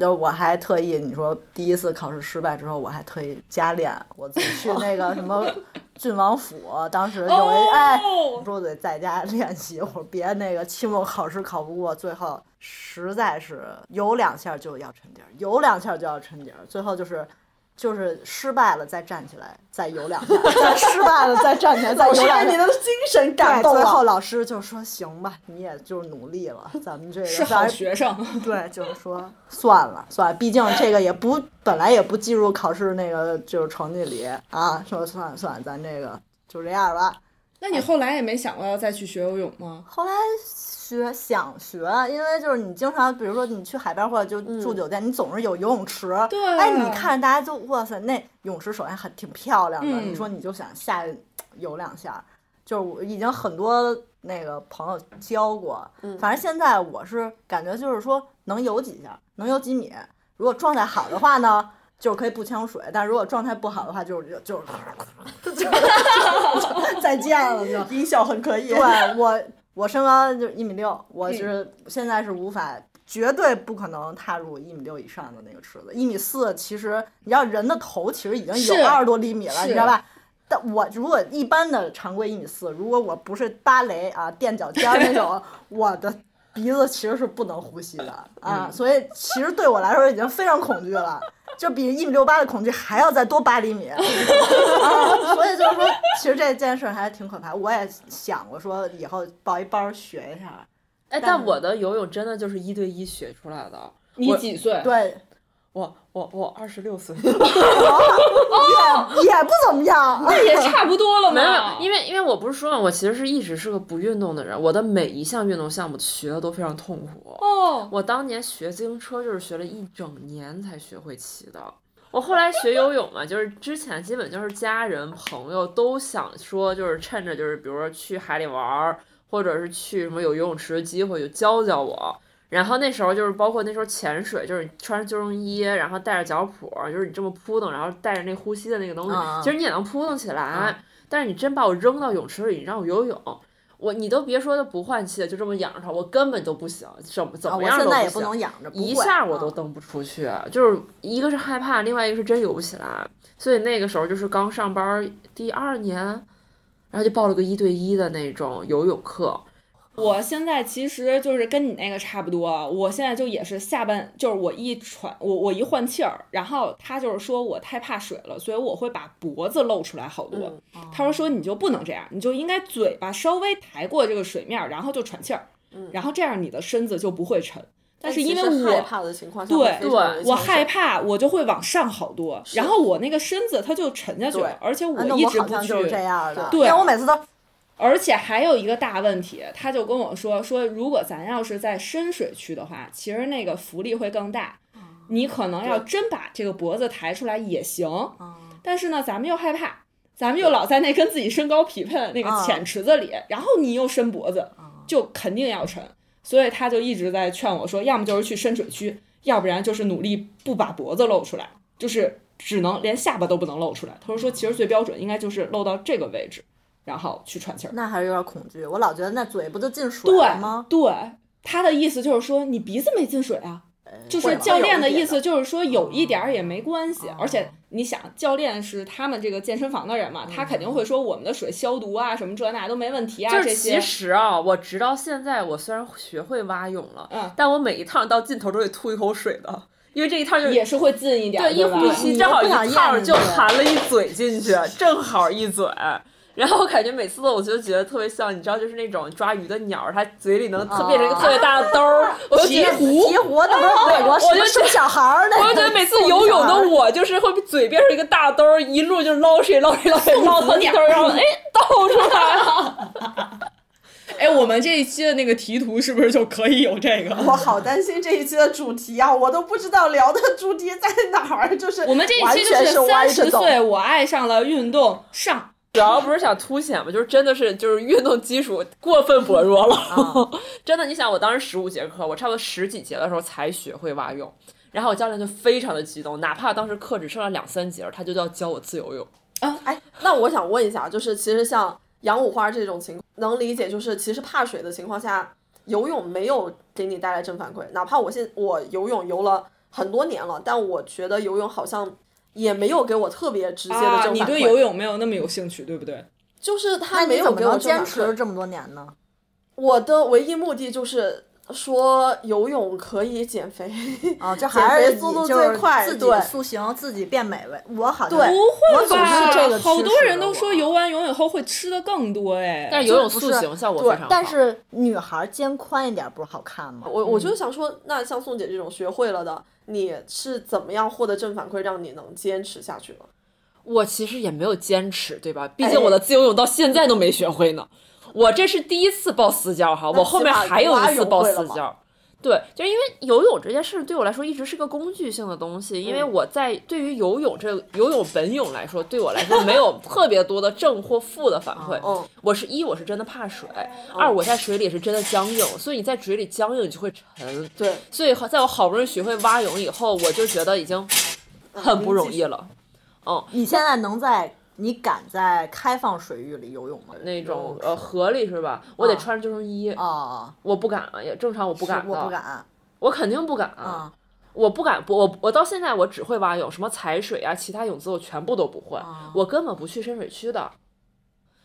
就我还特意，你说第一次考试失败之后，我还特意加练，我自己去那个什么郡王府，当时有一、哎，我说我得在家练习，我说别那个期末考试考不过，最后实在是有两下就要沉底儿，有两下就要沉底儿，最后就是就是失败了再站起来，再游两下，再失败了再站起来，再游两下被你。的精神感，动了。最后老师就说：“行吧，你也就是努力了，咱们这个是好学生。对，就是说算了算了，毕竟这个也不本来也不计入考试那个就是成绩里啊。说算了算了，咱这个就这样吧。那你后来也没想过要再去学游泳吗？后来学想学，因为就是你经常，比如说你去海边或者就住酒店，你总是有游泳池。对哎，你看大家就哇塞，那泳池首先很挺漂亮的，嗯你说你就想下去游两下，就是我已经很多那个朋友教过，反正现在我是感觉就是说能游几下，能游几米。如果状态好的话呢，就是可以不呛水；但如果状态不好的话，就是就 就是 就就 再见了就。音效很可以。对我，我身高就一米六，我就是、现在是无法，绝对不可能踏入一米六以上的那个池子。一米四，其实你知道人的头其实已经有二十多厘米了，你知道吧？但我如果一般的常规一米四，如果我不是芭蕾啊垫脚尖那种，我的鼻子其实是不能呼吸的啊，所以其实对我来说已经非常恐惧了。就比一米六八的恐惧还要再多八厘米，啊、所以就是说，其实这件事儿还挺可怕。我也想过说以后报一班学一下，哎，但我的游泳真的就是一对一学出来的。你几岁？对，我我我二十六岁，也也不怎么样。那也差不多了嘛。没有，因为因为我不是说了，我其实是一直是个不运动的人，我的每一项运动项目学的都非常痛苦。哦，我当年学自行车就是学了一整年才学会骑的。我后来学游泳嘛，就是之前基本就是家人朋友都想说，就是趁着就是比如说去海里玩儿，或者是去什么有游泳池的机会就教教我。然后那时候就是包括那时候潜水，就是你穿着救生衣，然后带着脚蹼，就是你这么扑腾，然后带着那呼吸的那个东西，其实你也能扑腾起来。但是你真把我扔到泳池里，你让我游泳，我你都别说不换气，就这么仰着，我根本都不行，怎么怎啊，么我现在也样都。不能仰着，一下我都啊蹬不出去，就是一个是害怕，另外一个是真游不起来。所以那个时候就是刚上班第二年，然后就报了个一对一的那种游泳课。我现在其实就是跟你那个差不多，我现在就也是下半，就是我一喘，我我一换气儿，然后他就是说我太怕水了，所以我会把脖子露出来好多。嗯他说说你就不能这样，你就应该嘴巴稍微抬过这个水面，然后就喘气儿，然后这样你的身子就不会沉。但是因为我怕的情况下对会非常容易我害怕，我就会往上好多，然后我那个身子它就沉下去了，而且我一直不去。我好像就是这样的，对我每次都而且还有一个大问题，他就跟我说说，如果咱要是在深水区的话，其实那个浮力会更大，你可能要真把这个脖子抬出来也行，但是呢，咱们又害怕，咱们又老在那跟自己身高匹配的那个啊浅池子里，然后你又伸脖子，就肯定要沉，所以他就一直在劝我说，要么就是去深水区，要不然就是努力不把脖子露出来，就是只能连下巴都不能露出来。他说说，其实最标准应该就是露到这个位置，然后去喘气儿。那还是有点恐惧。我老觉得那嘴不就进水了吗？对，他的意思就是说你鼻子没进水啊。就是教练的意思就是说有一点儿也没关系，哦而且你想，教练是他们这个健身房的人嘛，他肯定会说我们的水消毒啊，什么这那都没问题啊，就是这其。实啊，我直到现在，我虽然学会蛙泳了，嗯但我每一趟到尽头都得吐一口水的，因为这一趟就也是会进一点儿，对，一吧？呼吸你正好一趟就含了一嘴进去，正好一嘴。然后我感觉每次我就觉得特别像，你知道，就是那种抓鱼的鸟儿，它嘴里能特变成一个特别大的兜儿，我就觉得。鹈鹕那不是美国什么生小孩儿的？我就觉得每次游泳的我，就是会嘴变成一个大兜儿，一路就捞水捞水捞水捞到一兜儿，然后哎倒出来了。哎，我们这一期的那个题图是不是就可以有这个？我好担心这一期的主题啊，我都不知道聊的主题在哪儿，就是我们这一完期就全是三十。岁，我爱上了运动上。主要不是想凸显嘛，就是真的是就是运动基础过分薄弱了。真的，你想我当时十五节课，我差不多十几节的时候才学会蛙泳，然后我教练就非常的激动，哪怕当时课只剩了两三节，他就要教我自由泳。嗯哎，那我想问一下，就是其实像杨五花这种情况，能理解，就是其实怕水的情况下，游泳没有给你带来正反馈。哪怕我现我游泳游了很多年了，但我觉得游泳好像也没有给我特别直接的正啊，反馈。你对游泳没有那么有兴趣，对不对？就是他没有给我。坚持这么多年呢？我的唯一目的就是说游泳可以减肥。啊，这还是减肥速度就是最快自己对塑形，自己变美味。我好像对不会吧？是这个好多人都说游完泳以后会吃的更多哎。但是游泳塑形效果对非常好。但是女孩肩宽一点不是好看吗？我我就想说，那像宋姐这种学会了的，你是怎么样获得正反馈，让你能坚持下去了？我其实也没有坚持，对吧？毕竟我的自由泳到现在都没学会呢。我这是第一次报私教哈，我后面还有一次报私教。对，就是因为游泳这件事对我来说一直是个工具性的东西，因为我在对于游泳这游泳本泳来说，对我来说没有特别多的正或负的反馈。嗯，我是一我是真的怕水，二我在水里是真的僵硬，所以你在水里僵硬你就会沉。对，所以在我好不容易学会蛙泳以后，我就觉得已经很不容易了。嗯，你现在能在你敢在开放水域里游泳吗？那种呃河里是吧？我得啊穿着救生衣，哦，我不敢，也正常我不敢的，我不，敢我肯定不敢，啊。我不敢，不，我我到现在我只会蛙泳，什么踩水啊，其他泳姿我全部都不会，啊我根本不去深水区的。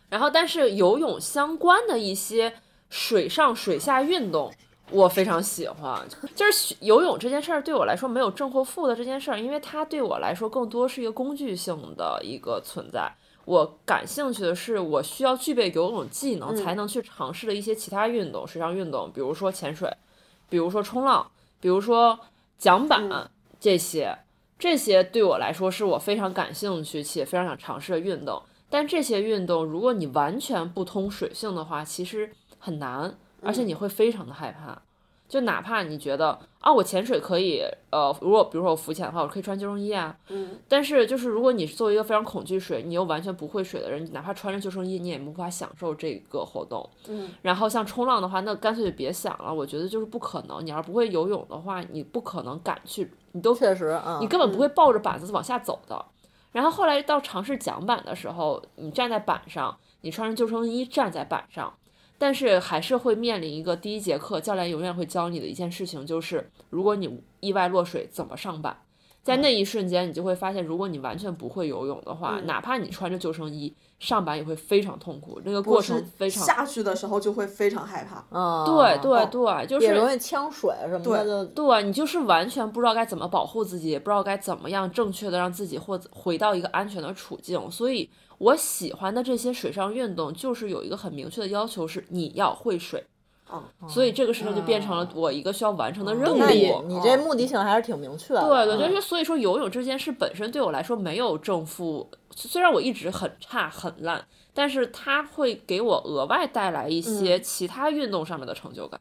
然后，但是游泳相关的一些水上水下运动，我非常喜欢。就是游泳这件事儿对我来说没有正或负的这件事儿，因为它对我来说更多是一个工具性的一个存在。我感兴趣的是，我需要具备游泳技能才能去尝试的一些其他运动，水上运动，比如说潜水，比如说冲浪，比如说桨板、这些，这些对我来说是我非常感兴趣且非常想尝试的运动。但这些运动，如果你完全不通水性的话，其实很难，而且你会非常的害怕。就哪怕你觉得啊，我潜水可以，呃，如果比如说我浮潜的话，我可以穿救生衣啊。嗯。但是就是如果你是作为一个非常恐惧水，你又完全不会水的人，哪怕穿着救生衣，你也无法享受这个活动。嗯。然后像冲浪的话，那干脆就别想了。我觉得就是不可能。你要是不会游泳的话，你不可能敢去，你都确实，啊你根本不会抱着板子往下走的。然后后来到尝试桨板的时候，你站在板上，你穿着救生衣站在板上，但是还是会面临一个第一节课教练永远会教你的一件事情，就是如果你意外落水怎么上板。在那一瞬间，你就会发现，如果你完全不会游泳的话，嗯哪怕你穿着救生衣上板，也会非常痛苦。那个过程非常下去的时候就会非常害怕。嗯，对对哦对，就是也容易呛水什么的，对对你就是完全不知道该怎么保护自己，也不知道该怎么样正确的让自己或回到一个安全的处境。所以我喜欢的这些水上运动，就是有一个很明确的要求，是你要会水。嗯，所以这个事情就变成了我一个需要完成的任务。那你你这目的性还是挺明确的。对对，嗯就是所以说游泳这件事本身对我来说没有正负，虽然我一直很差很烂，但是它会给我额外带来一些其他运动上面的成就感。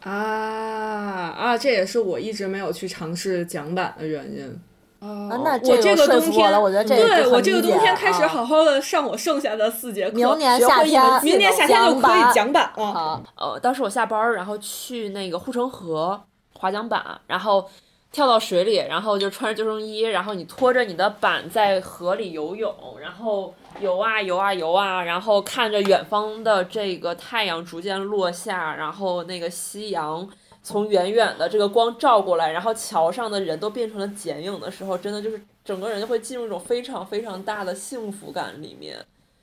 啊啊！这也是我一直没有去尝试桨板的原因。啊哦那我这个冬天，我觉得这个对我这个冬天开始啊好好的上我剩下的四节课，明年学夏天明年夏天就可以桨桨板了。好，呃，当时我下班儿，然后去那个护城河滑桨板，然后跳到水里，然后就穿着救生衣，然后你拖着你的板在河里游泳，然后游啊游啊游啊，然后看着远方的这个太阳逐渐落下，然后那个夕阳。从远远的这个光照过来，然后桥上的人都变成了剪影的时候，真的就是整个人就会进入一种非常非常大的幸福感里面。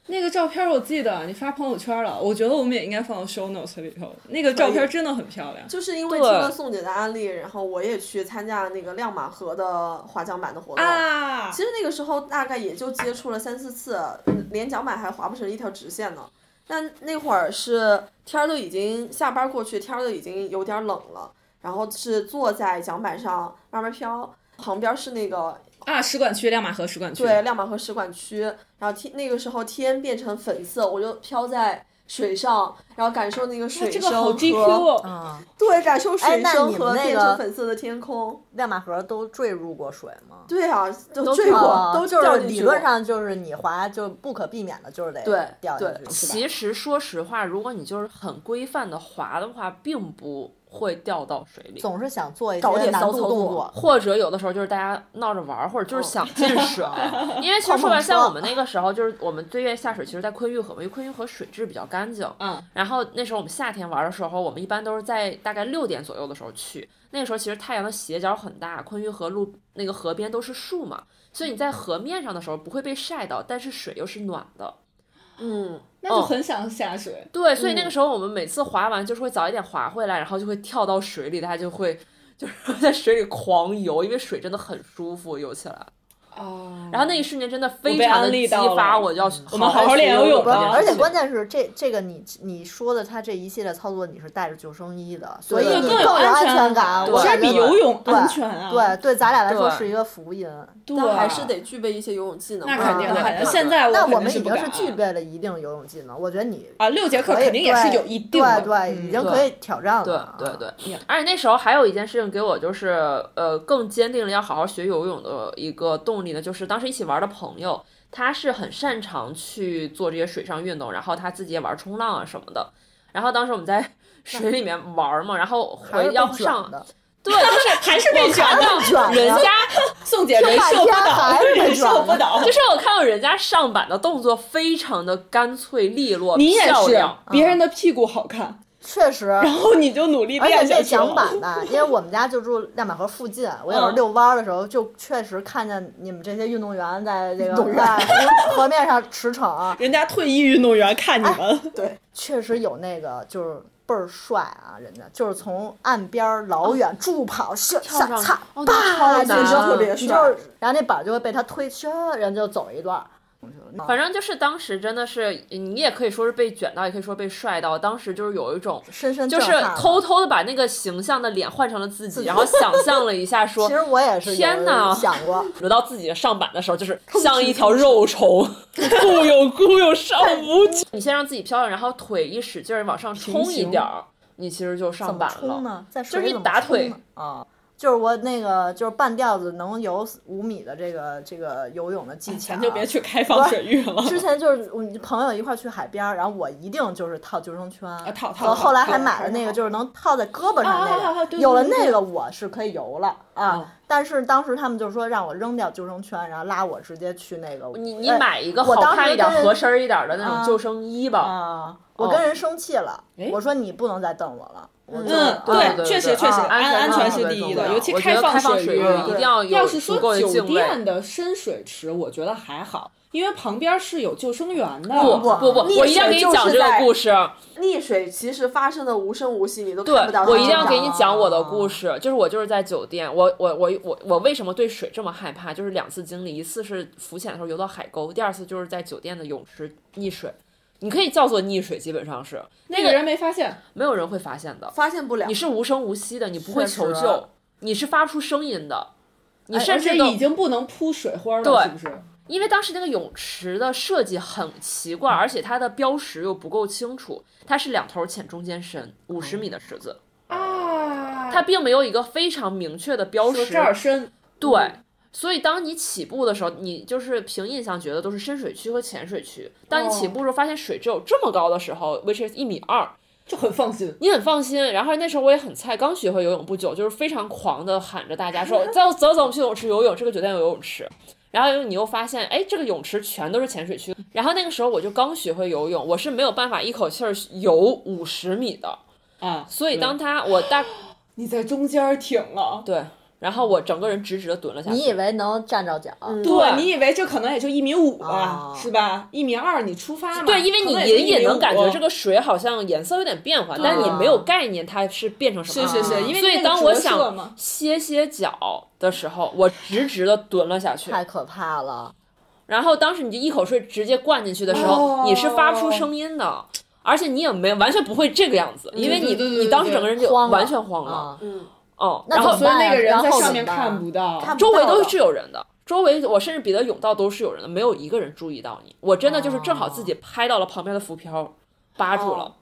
那个照片我记得你发朋友圈了，我觉得我们也应该放到 show notes 里头。那个照片真的很漂亮。就是因为听了宋姐的安利，然后我也去参加了那个亮马河的滑桨板的活动。啊其实那个时候大概也就接触了三四次，嗯连桨板还划不成一条直线呢。但那会儿是天儿都已经下班过去，天儿都已经有点冷了，然后是坐在桨板上慢慢飘，旁边是那个啊！使馆区亮马河使馆区。对亮马河使馆区，然后天那个时候天变成粉色，我就飘在水上，然后感受那个水这声个好 GQ 和对，感受哎水声和变那个成粉色的天空。亮马河都坠入过水吗？对啊，都都坠过，啊，都就是理论上就是你滑就不可避免的，就是得掉下去？其实说实话，如果你就是很规范的滑的话，并不会掉到水里。总是想做一搞点些难度骚操作动作，或者有的时候就是大家闹着玩儿，或者就是想进水，因为其实说白像我们那个时候，就是我们最愿意下水，其实在昆玉河嘛，因为昆玉河水质比较干净。嗯，然后那时候我们夏天玩的时候，我们一般都是在大概六点左右的时候去。那个时候其实太阳的斜角很大，昆玉河路那个河边都是树嘛，所以你在河面上的时候不会被晒到，但是水又是暖的。嗯，那就很想下水。对，所以那个时候我们每次滑完就是会早一点滑回来，然后就会跳到水里，大家就会就是 在水里狂游，因为水真的很舒服，游起来。哦。然后那一瞬间真的非常的激发了我要我们好好学练游泳而且关键是这这个你你说的他这一系列操作你是带着救生衣的，所以你更有有安全全感。我其实比游泳对安全啊。对对，咱俩来说是一个福音。对，但还是得具备一些游泳技能。那肯定的。现在那我们已经是具备了一定游泳技能，我觉得你啊，六节课可以肯定也是对有一定。对对，已经可以挑战了。对啊对，而且那时候还有一件事情给我就是呃更坚定了要好好学游泳的一个动力呢，就是当时一起玩的朋友，他是很擅长去做这些水上运动，然后他自己也玩冲浪啊什么的。然后当时我们在水里面玩嘛，然后回要上，的，对，就是 还是被卷的。人家 宋姐人设不倒，还是被人设卷不倒。就是我看到人家上板的动作非常的干脆利落，你也是漂亮，别人的屁股好看，确实。然后你就努力而且那桨。板吧，因为我们家就住亮马河附近，我有时候嗯遛弯儿的时候，就确实看见你们这些运动员在 这个在河河面上驰骋，人家退役运动员看你们，对，确实有那个就是倍儿帅啊，人家就是从岸边儿老远助跑，下下上擦叭，特别帅就是，然后那板儿就会被他推，唰，人就走一段儿。反正就是当时真的是，你也可以说是被卷到，也可以说被帅到。当时就是有一种，深深就是偷偷的把那个形象的脸换成了自己，然后想象了一下 说，其实我也是天哪想过，轮到自己上板的时候，就是像一条肉虫，顾有顾有上不去。你先让自己飘着，然后腿一使劲儿往上冲一点儿，你其实就上板了。呢？就是你打腿啊。就是我那个就是半吊子能游五米的这个这个游泳的技巧，咱就别去。开放水域了。之。前就是我朋友一块去海边，然后我一定就是套救生圈，套套套我后来还买了那个，就是能套在胳膊上那个，有了那个我是可以游了哦啊。但是当时他们就说让我扔掉救生圈，然后拉我直接去那个。你你哎买一个我当时好看一点、合身儿一点的那种啊救生衣吧。啊，我跟人生气了，哎我说你不能再瞪我了。嗯，对对确实对确实，啊安安全是第一的，尤其我觉得放开放水域域一定要有要是说足够的酒敬畏店的深水池，我觉得还好，因为旁边是有救生员的。不不不，溺我一定要给你讲这个故事。溺水其实发生的无声无息，你都对看不到它我一定要给你讲我的故事，就是我就是在酒店，我我我我我为什么对水这么害怕？就是两次经历，一次是浮潜的时候游到海沟，第二次就是在酒店的泳池溺水。你可以叫做溺水，基本上是那个人没发现，没有人会发现的。发现不了你。是无声无息的，你不会求救，你是发不出声音的，你甚至都已经不能扑水花了，是不是？因为当时那个泳池的设计很奇怪，而且它的标识又不够清楚，它是两头浅中间深，五十米的池子，啊，它并没有一个非常明确的标识。说这儿深，对，所以当你起步的时候，你就是凭印象觉得都是深水区和浅水区。当你起步的时候，发现水只有这么高的时候，which is 一米二，就很放心。你很放心。然后那时候我也很菜，刚学会游泳不久，就是非常狂的喊着大家说：“ 走走走，我们去泳池游泳，这个酒店有游泳池。”然后你又发现，哎，这个泳池全都是浅水区。然后那个时候我就刚学会游泳，我是没有办法一口气儿游五十米的。啊，所以当他我大你在中间挺了，对，然后我整个人直直的蹲了下去。你以为能站着脚？嗯对你以为这可能也就一米五吧，啊是吧？一米二你出发嘛？对，因为你隐隐能感觉这个水好像颜色有点变化，但是你没有概念它是变成什么样。是是是，因为所以当我想歇歇脚的时候，我直直的蹲了下去。太可怕了！然后当时你就一口水直接灌进去的时候，哦你是发不出声音的，而且你也没完全不会这个样子，因为你你当时整个人就完全慌了。哦，那然后所以那个人在上面看不到，周围都是有人的，周围我甚至比的泳道都是有人的，没有一个人注意到你。我真的就是正好自己拍到了旁边的浮漂，扒住了。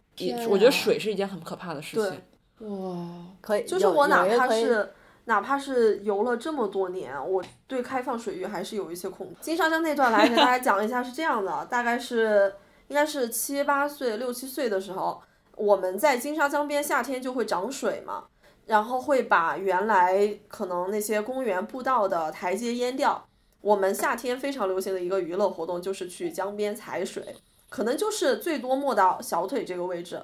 我觉得啊水是一件很可怕的事情。对哇，可以，就是我哪怕是哪怕是游了这么多年，我对开放水域还是有一些恐惧。金沙江那段来给大家讲一下，是这样的，大概是应该是七八岁、六七岁的时候，我们在金沙江边夏天就会涨水嘛，然后会把原来可能那些公园步道的台阶淹掉。我们夏天非常流行的一个娱乐活动就是去江边踩水，可能就是最多没到小腿这个位置。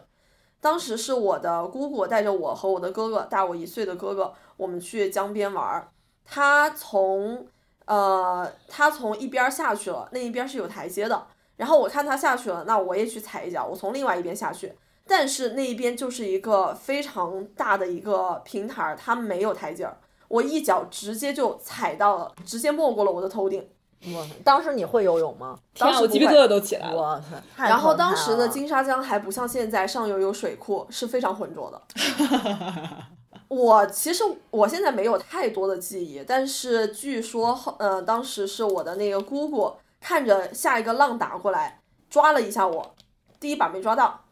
当时是我的姑姑带着我和我的哥哥，大我一岁的哥哥，我们去江边玩儿。他从呃，他从一边下去了，那一边是有台阶的。然后我看他下去了，那我也去踩一脚，我从另外一边下去。但是那一边就是一个非常大的一个平台儿，它没有台阶儿，我一脚直接就踩到了，直接没过了我的头顶。哇塞当时你会游泳吗？天啊，我鸡皮疙瘩都起来了。哇塞！然后当时的金沙江还不像现在上游有水库，是非常浑浊的。我其实我现在没有太多的记忆，但是据说后呃当时是我的那个姑姑看着下一个浪打过来，抓了一下我，第一把没抓到，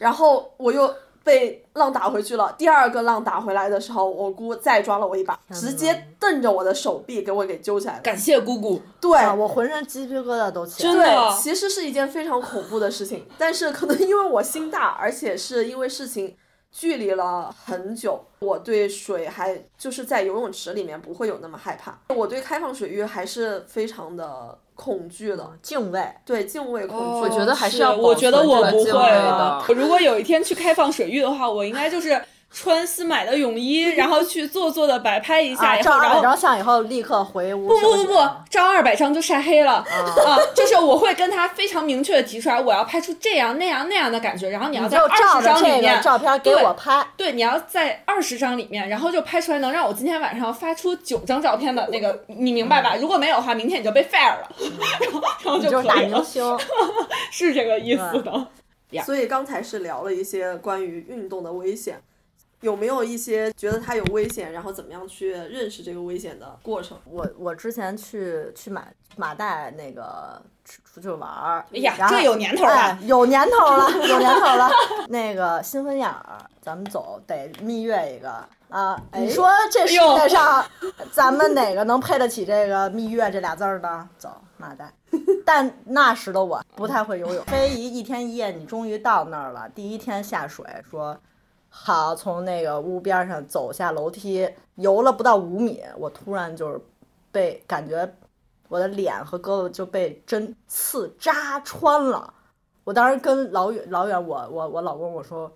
然后我又被浪打回去了。第二个浪打回来的时候，我姑再抓了我一把，直接瞪着我的手臂给我给揪起来了。感谢姑姑，对，啊，我浑身鸡皮疙瘩都起来了。真的对，其实是一件非常恐怖的事情，但是可能因为我心大，而且是因为事情距离了很久，我对水还就是在游泳池里面不会有那么害怕，我对开放水域还是非常的恐惧了，敬畏，对敬畏恐惧。我觉得还是是要保我觉得我不会的如果有一天去开放水域的话，我应该就是穿新买的泳衣，然后去做作的摆拍一下，啊，以后然后照二百张相以后立刻回屋不不不不，照二百张就晒黑了啊！就是我会跟他非常明确的提出来，我要拍出这样那样那样的感觉，然后你要在二十照着这张里面照片给我拍。对，你要在二十张里面，然后就拍出来能让我今天晚上发出九张照片的那个，你明白吧？如果没有的话，明天你就被 fire 了，然后然后你就是大可以了，明星，是这个意思的。所以刚才是聊了一些关于运动的危险。有没有一些觉得它有危险，然后怎么样去认识这个危险的过程？我我之前去去马马代那个出出去玩儿，哎呀这有年头了哎有年头了，有年头了。那个新婚燕尔，咱们走得蜜月一个啊！哎你说这世界上咱们哪个能配得起这个蜜月这俩字儿呢？走马代。但那时的我不太会游泳，非遗一天一夜，你终于到那儿了。第一天下水，说好从那个屋边上走下楼梯，游了不到五米，我突然就是被感觉我的脸和胳膊就被针刺扎穿了。我当时跟老远老远我我我老公我说，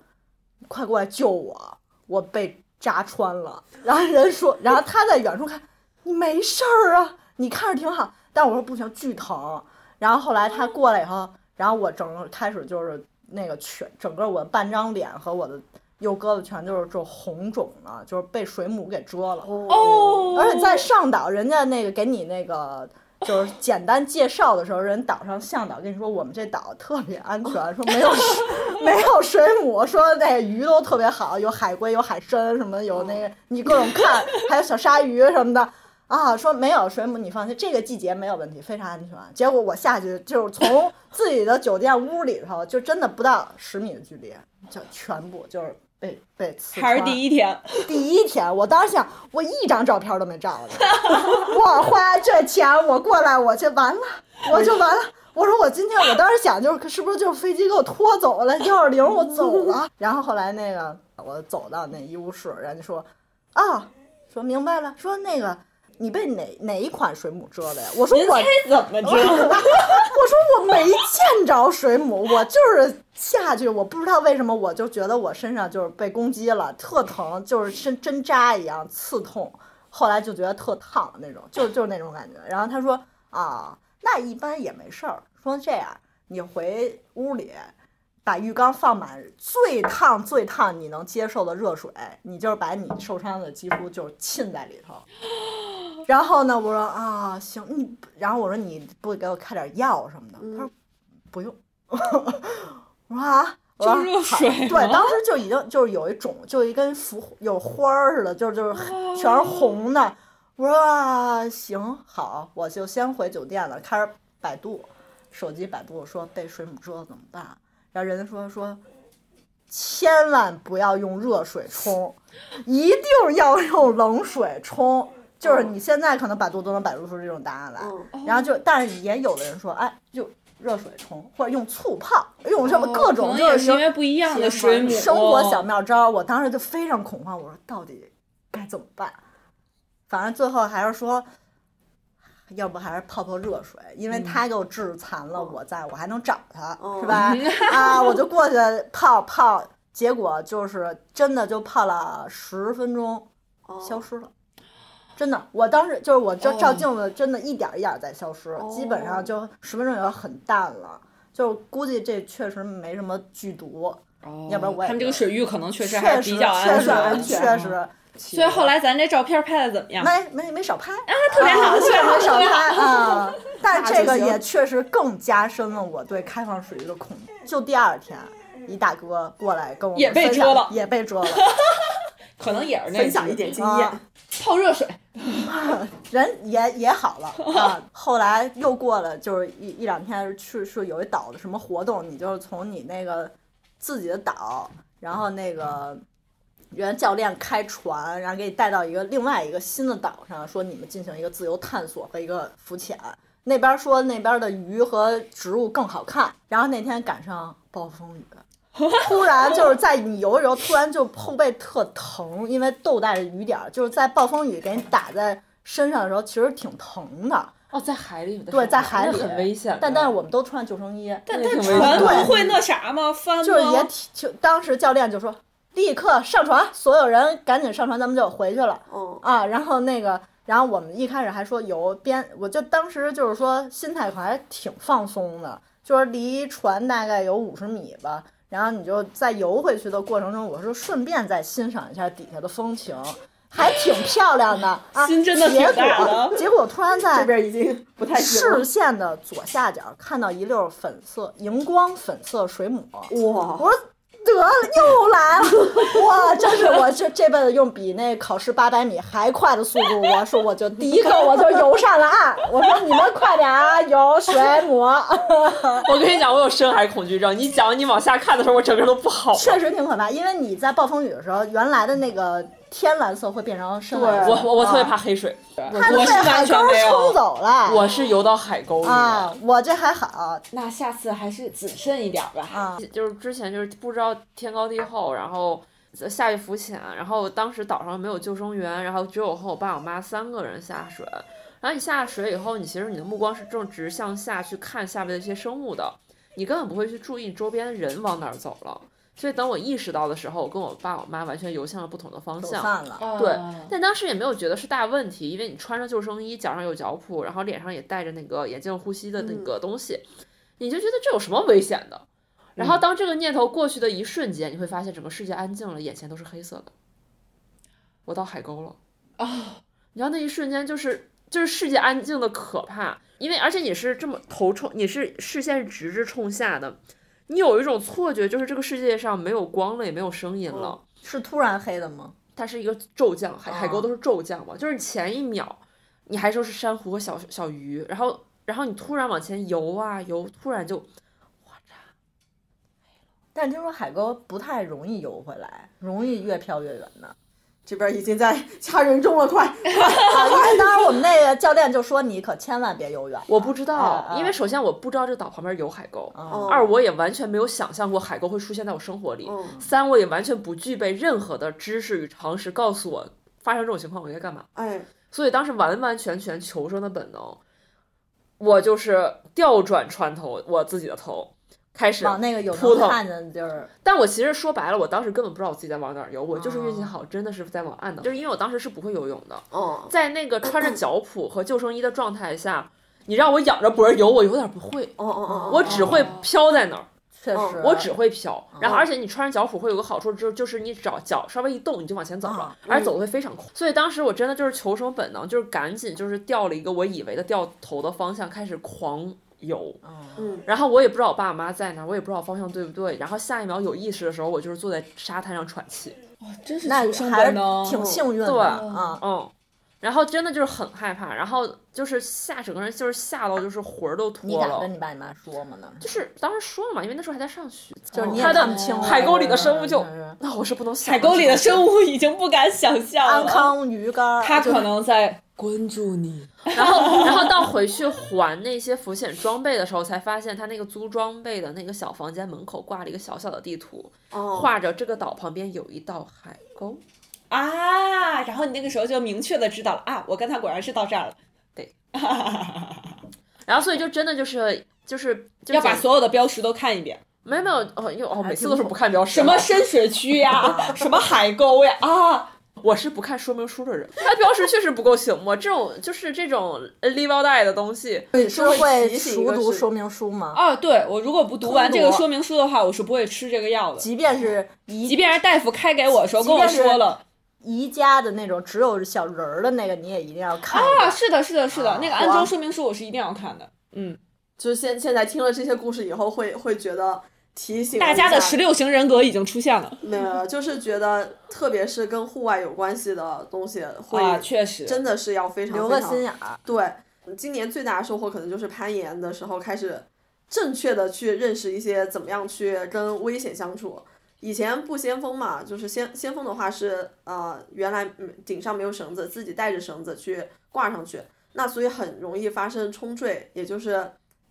快过来救我，我被扎穿了。然后人说，然后他在远处看，你没事儿啊，你看着挺好。但我说不行，巨疼。然后后来他过来以后，然后我整个开始就是那个全整个我半张脸和我的右胳膊全就是就红肿了，就是被水母给蛰了。哦，而且在上岛，人家那个给你那个就是简单介绍的时候，人岛上向导跟你说，我们这岛特别安全，说没有 没有水母，说那鱼都特别好，有海龟，有海参什么，有那个你各种看，还有小鲨鱼什么的。啊，说没有水母，你放心，这个季节没有问题，非常安全。结果我下去就是从自己的酒店屋里头，就真的不到十米的距离，就全部就是被被刺还是第一天，第一天，我当时想，我一张照片都没照呢，我花这钱，我过来，我就完了，我就完了。我说我今天，我当时想就是是不是就是飞机给我拖走了，幺二零我走了。然后后来那个我走到那医务室，人家说啊，说明白了，说那个你被哪哪一款水母蛰的呀？我说我怎么知道？我说我没见着水母，我就是下去，我不知道为什么，我就觉得我身上就是被攻击了，特疼，就是针针扎一样刺痛。后来就觉得特烫那种，就就是那种感觉。然后他说啊，那一般也没事儿。说这样，你回屋里把浴缸放满最烫最烫你能接受的热水，你就是把你受伤的肌肤就是浸在里头。然后呢，我说啊行，你然后我说你不给我开点药什么的，他说不用。我说啊，对，当时就已经就是有一种就一根浮有花儿似的，就是就是全是红的。我说啊行好，我就先回酒店了，开始百度，手机百度说被水母蛰了怎么办？然后人家说说。千万不要用热水冲，一定要用冷水冲。就是你现在可能百度都能百度出这种答案来，嗯然后就，但是也有的人说，哎，就热水冲或者用醋泡，用什么各种能就是因为不一样的水母，生活小妙招。我当时就非常恐慌，我说到底该怎么办？反正最后还是说，要不还是泡泡热水，因为他给我致残了，我在我还能找他，嗯是吧？啊，我就过去泡泡，结果就是真的就泡了十分钟，消失了。真的，我当时就是我照照镜子，真的一点儿一点儿在消失，基本上就十分钟以后很淡了。就估计这确实没什么剧毒，哦要不然我也他们这个水域可能确实确还比较实确实确实。所以后来咱这照片拍的怎么样？没没没少拍啊，特别好确实没少拍啊。但这个也确实更加深了我对开放水域的恐惧。就第二天，一大哥过来跟我们也被分享蛰了也被蛰了，可能也是那分享一点经验啊。泡热水，人也也好了 啊。后来又过了就是一一两天，去是有一岛的什么活动，你就是从你那个自己的岛，然后那个原教练开船，然后给你带到一个另外一个新的岛上，说你们进行一个自由探索和一个浮潜。那边说那边的鱼和植物更好看，然后那天赶上暴风雨。突然就是在你游的时候，突然就后背特疼，因为豆带着雨点儿，就是在暴风雨给你打在身上的时候，其实挺疼的。哦，在海里的，对，在海里很危险。但但是我们都穿救生衣，但但船不会那啥吗？翻吗？就是也挺就当时教练就说立刻上船，所有人赶紧上船，咱们就回去了。嗯，啊，然后那个，然后我们一开始还说游边，我就当时就是说心态还挺放松的，就是离船大概有五十米吧，然后你就在游回去的过程中，我说顺便再欣赏一下底下的风情，还挺漂亮的 啊。心真的挺结大的果结果突然在这边已经不太视线的左下角看到一溜粉色荧光粉色水母，哇，我说得了，又来了！哇，真是我这这辈子用比那考试八百米还快的速度，我说我就第一个我就游上了岸。我说你们快点啊，游水母。我跟你讲，我有深海恐惧症。你讲你往下看的时候，我整个人都不好了。确实挺可怕，因为你在暴风雨的时候，原来的那个天蓝色会变成深蓝色。我我我特别怕黑水，我是海沟完全没有冲走了。我是游到海沟里面。啊，我这还好那下次还是谨慎一点吧。啊。就是之前就是不知道天高地厚，然后下去浮潜，然后当时岛上没有救生员，然后只有我和我爸我妈三个人下水。然后你下水以后，你其实你的目光是正直向下去看下面的一些生物的，你根本不会去注意周边的人往哪儿走了。所以等我意识到的时候，我跟我爸我妈完全游向了不同的方向。散了，对啊但当时也没有觉得是大问题，因为你穿着救生衣，脚上有脚蹼，然后脸上也戴着那个眼镜呼吸的那个东西，你就觉得这有什么危险的？然后当这个念头过去的一瞬间，你会发现整个世界安静了，眼前都是黑色的。我到海沟了啊！你知道那一瞬间就是就是世界安静的可怕，因为而且你是这么头冲，你是视线是直着冲下的，你有一种错觉，就是这个世界上没有光了，也没有声音了。是突然黑的吗？它是一个骤降，海海沟啊都是骤降嘛，就是前一秒你还说是珊瑚和小小鱼，然后然后你突然往前游啊游，突然就但听说海沟不太容易游回来，容易越漂越远的。这边已经在掐人中了，快！啊，因为当然我们那个教练就说你可千万别游远。我不知道，因为首先我不知道这岛旁边有海沟，嗯二我也完全没有想象过海沟会出现在我生活里，嗯三我也完全不具备任何的知识与常识告诉我发生这种情况我应该干嘛。哎，所以当时完完全全求生的本能，我就是调转船头，我自己的头开始往那个有扑腾。能看见的地儿，但我其实说白了，我当时根本不知道我自己在往哪儿游，我就是运气哦好，真的是在往岸的，就是因为我当时是不会游泳的，嗯，在那个穿着脚蹼和救生衣的状态下，你让我仰着脖游，我有点不会，哦哦哦，我只会飘在那儿，确实，嗯我只会飘。然后而且你穿着脚蹼会有个好处，就就是你只要脚稍微一动，你就往前走了，而且走的会非常快。所以当时我真的就是求生本能，就是赶紧就是调了一个我以为的掉头的方向，开始狂游。嗯，然后我也不知道我爸我妈在哪儿，我也不知道方向对不对。然后下一秒有意识的时候，我就是坐在沙滩上喘气。真是那还是本能，挺幸运的对啊。嗯，然后真的就是很害怕，然后就是吓整个人就是吓到就是魂儿都脱了你敢跟。你爸你妈说吗？呢？就是当时说了嘛，因为那时候还在上学，就是你也他的看不清海沟里的生物就那我是不能想海沟里的生物。已经不敢想象了。安康鱼竿，就他可能在关注你。然后，然后到回去还那些浮潜装备的时候，才发现他那个租装备的那个小房间门口挂了一个小小的地图，哦，画着这个岛旁边有一道海沟。啊，然后你那个时候就明确的知道了啊，我跟他果然是到这儿了，对 然后，所以就真的就是就是就是要把所有的标识都看一遍，没有没有哦，因为哦每次都是不看标识，什么深水区呀，什么海沟呀，啊，我是不看说明书的人，它标识确实不够醒目。这种就是这种 live or die 的东西，你是会熟读说明书吗？哦，对我如果不读完这个说明书的话，我是不会吃这个药的。即便是即便是大夫开给我的时候跟我说了宜家的那种只有小人儿的那个，你也一定要看啊，是的，是的，是的，啊那个安装说明书我是一定要看的。嗯，就是现现在听了这些故事以后，会会觉得提醒大家的十六六型人格已经出现了没有，就是觉得特别是跟户外有关系的东西，会啊，确实，真的是要非常留个心眼儿，对，今年最大的收获可能就是攀岩的时候开始正确的去认识一些怎么样去跟危险相处。以前不先锋嘛，就是先先锋的话是呃原来嗯顶上没有绳子，自己带着绳子去挂上去，那所以很容易发生冲坠，也就是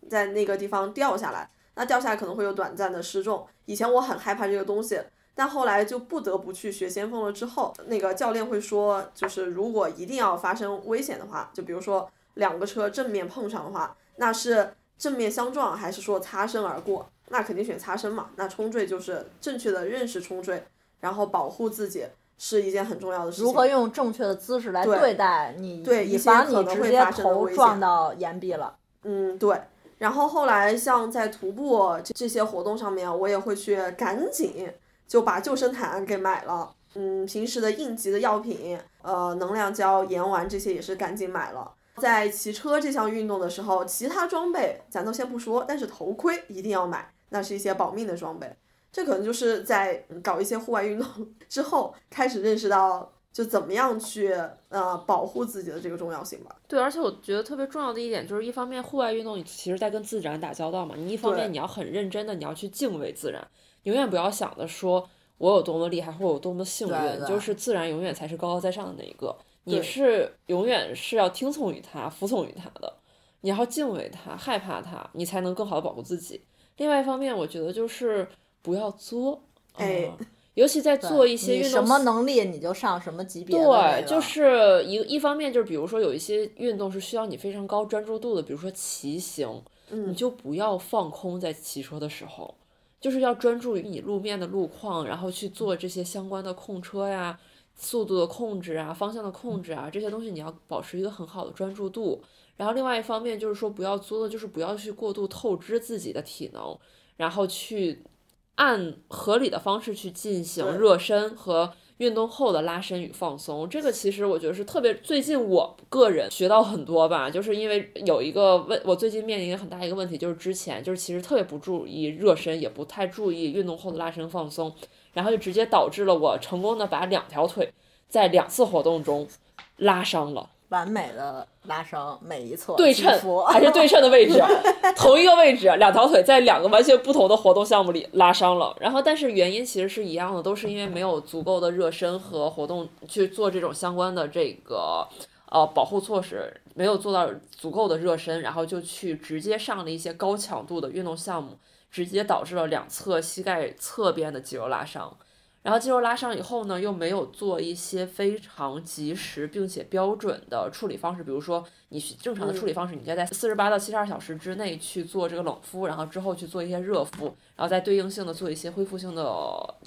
在那个地方掉下来。那掉下来可能会有短暂的失重。以前我很害怕这个东西，但后来就不得不去学先锋了。之后，那个教练会说，就是如果一定要发生危险的话，就比如说两个车正面碰上的话，那是正面相撞还是说擦身而过？那肯定选擦身嘛。那冲坠就是正确的认识冲坠，然后保护自己是一件很重要的事情。如何用正确的姿势来对对待你，以对一些防你可能直接会发生的头危险撞到岩壁了。嗯，对。然后后来像在徒步这这些活动上面，我也会去赶紧就把救生毯给买了。嗯，平时的应急的药品，呃，能量胶、盐丸这些也是赶紧买了。在骑车这项运动的时候，其他装备咱都先不说，但是头盔一定要买，那是一些保命的装备。这可能就是在搞一些户外运动 之后，开始认识到就怎么样去呃保护自己的这个重要性吧。对，而且我觉得特别重要的一点就是，一方面户外运动你其实在跟自然打交道嘛，你一方面你要很认真的你要去敬畏自然，永远不要想着说我有多么厉害或者有多么幸运，就是自然永远才是高高在上的那一个，你是永远是要听从于它、服从于它的，你要敬畏它、害怕它，你才能更好的保护自己。另外一方面，我觉得就是不要作，哎嗯尤其在做一些运动什么能力你就上什么级别的对，就是一一方面就是，比如说有一些运动是需要你非常高专注度的，比如说骑行，嗯你就不要放空在骑车的时候，就是要专注于你路面的路况，然后去做这些相关的控车呀、速度的控制啊、方向的控制啊这些东西，你要保持一个很好的专注度。然后另外一方面就是说，不要做的，就是不要去过度透支自己的体能，然后去按合理的方式去进行热身和运动后的拉伸与放松。这个其实我觉得是特别最近我个人学到很多吧，就是因为有一个问，我最近面临一个很大一个问题，就是之前就是其实特别不注意热身，也不太注意运动后的拉伸放松，然后就直接导致了我成功的把两条腿在两次活动中拉伤了。完美的拉伤每一侧对称还是对称的位置，同一个位置，两条腿在两个完全不同的活动项目里拉伤了。然后，但是原因其实是一样的，都是因为没有足够的热身和活动去做这种相关的这个呃保护措施，没有做到足够的热身，然后就去直接上了一些高强度的运动项目，直接导致了两侧膝盖侧边的肌肉拉伤。然后肌肉拉伤以后呢，又没有做一些非常及时并且标准的处理方式，比如说你正常的处理方式，你应该在四十八到七十二小时之内去做这个冷敷，然后之后去做一些热敷，然后再对应性的做一些恢复性的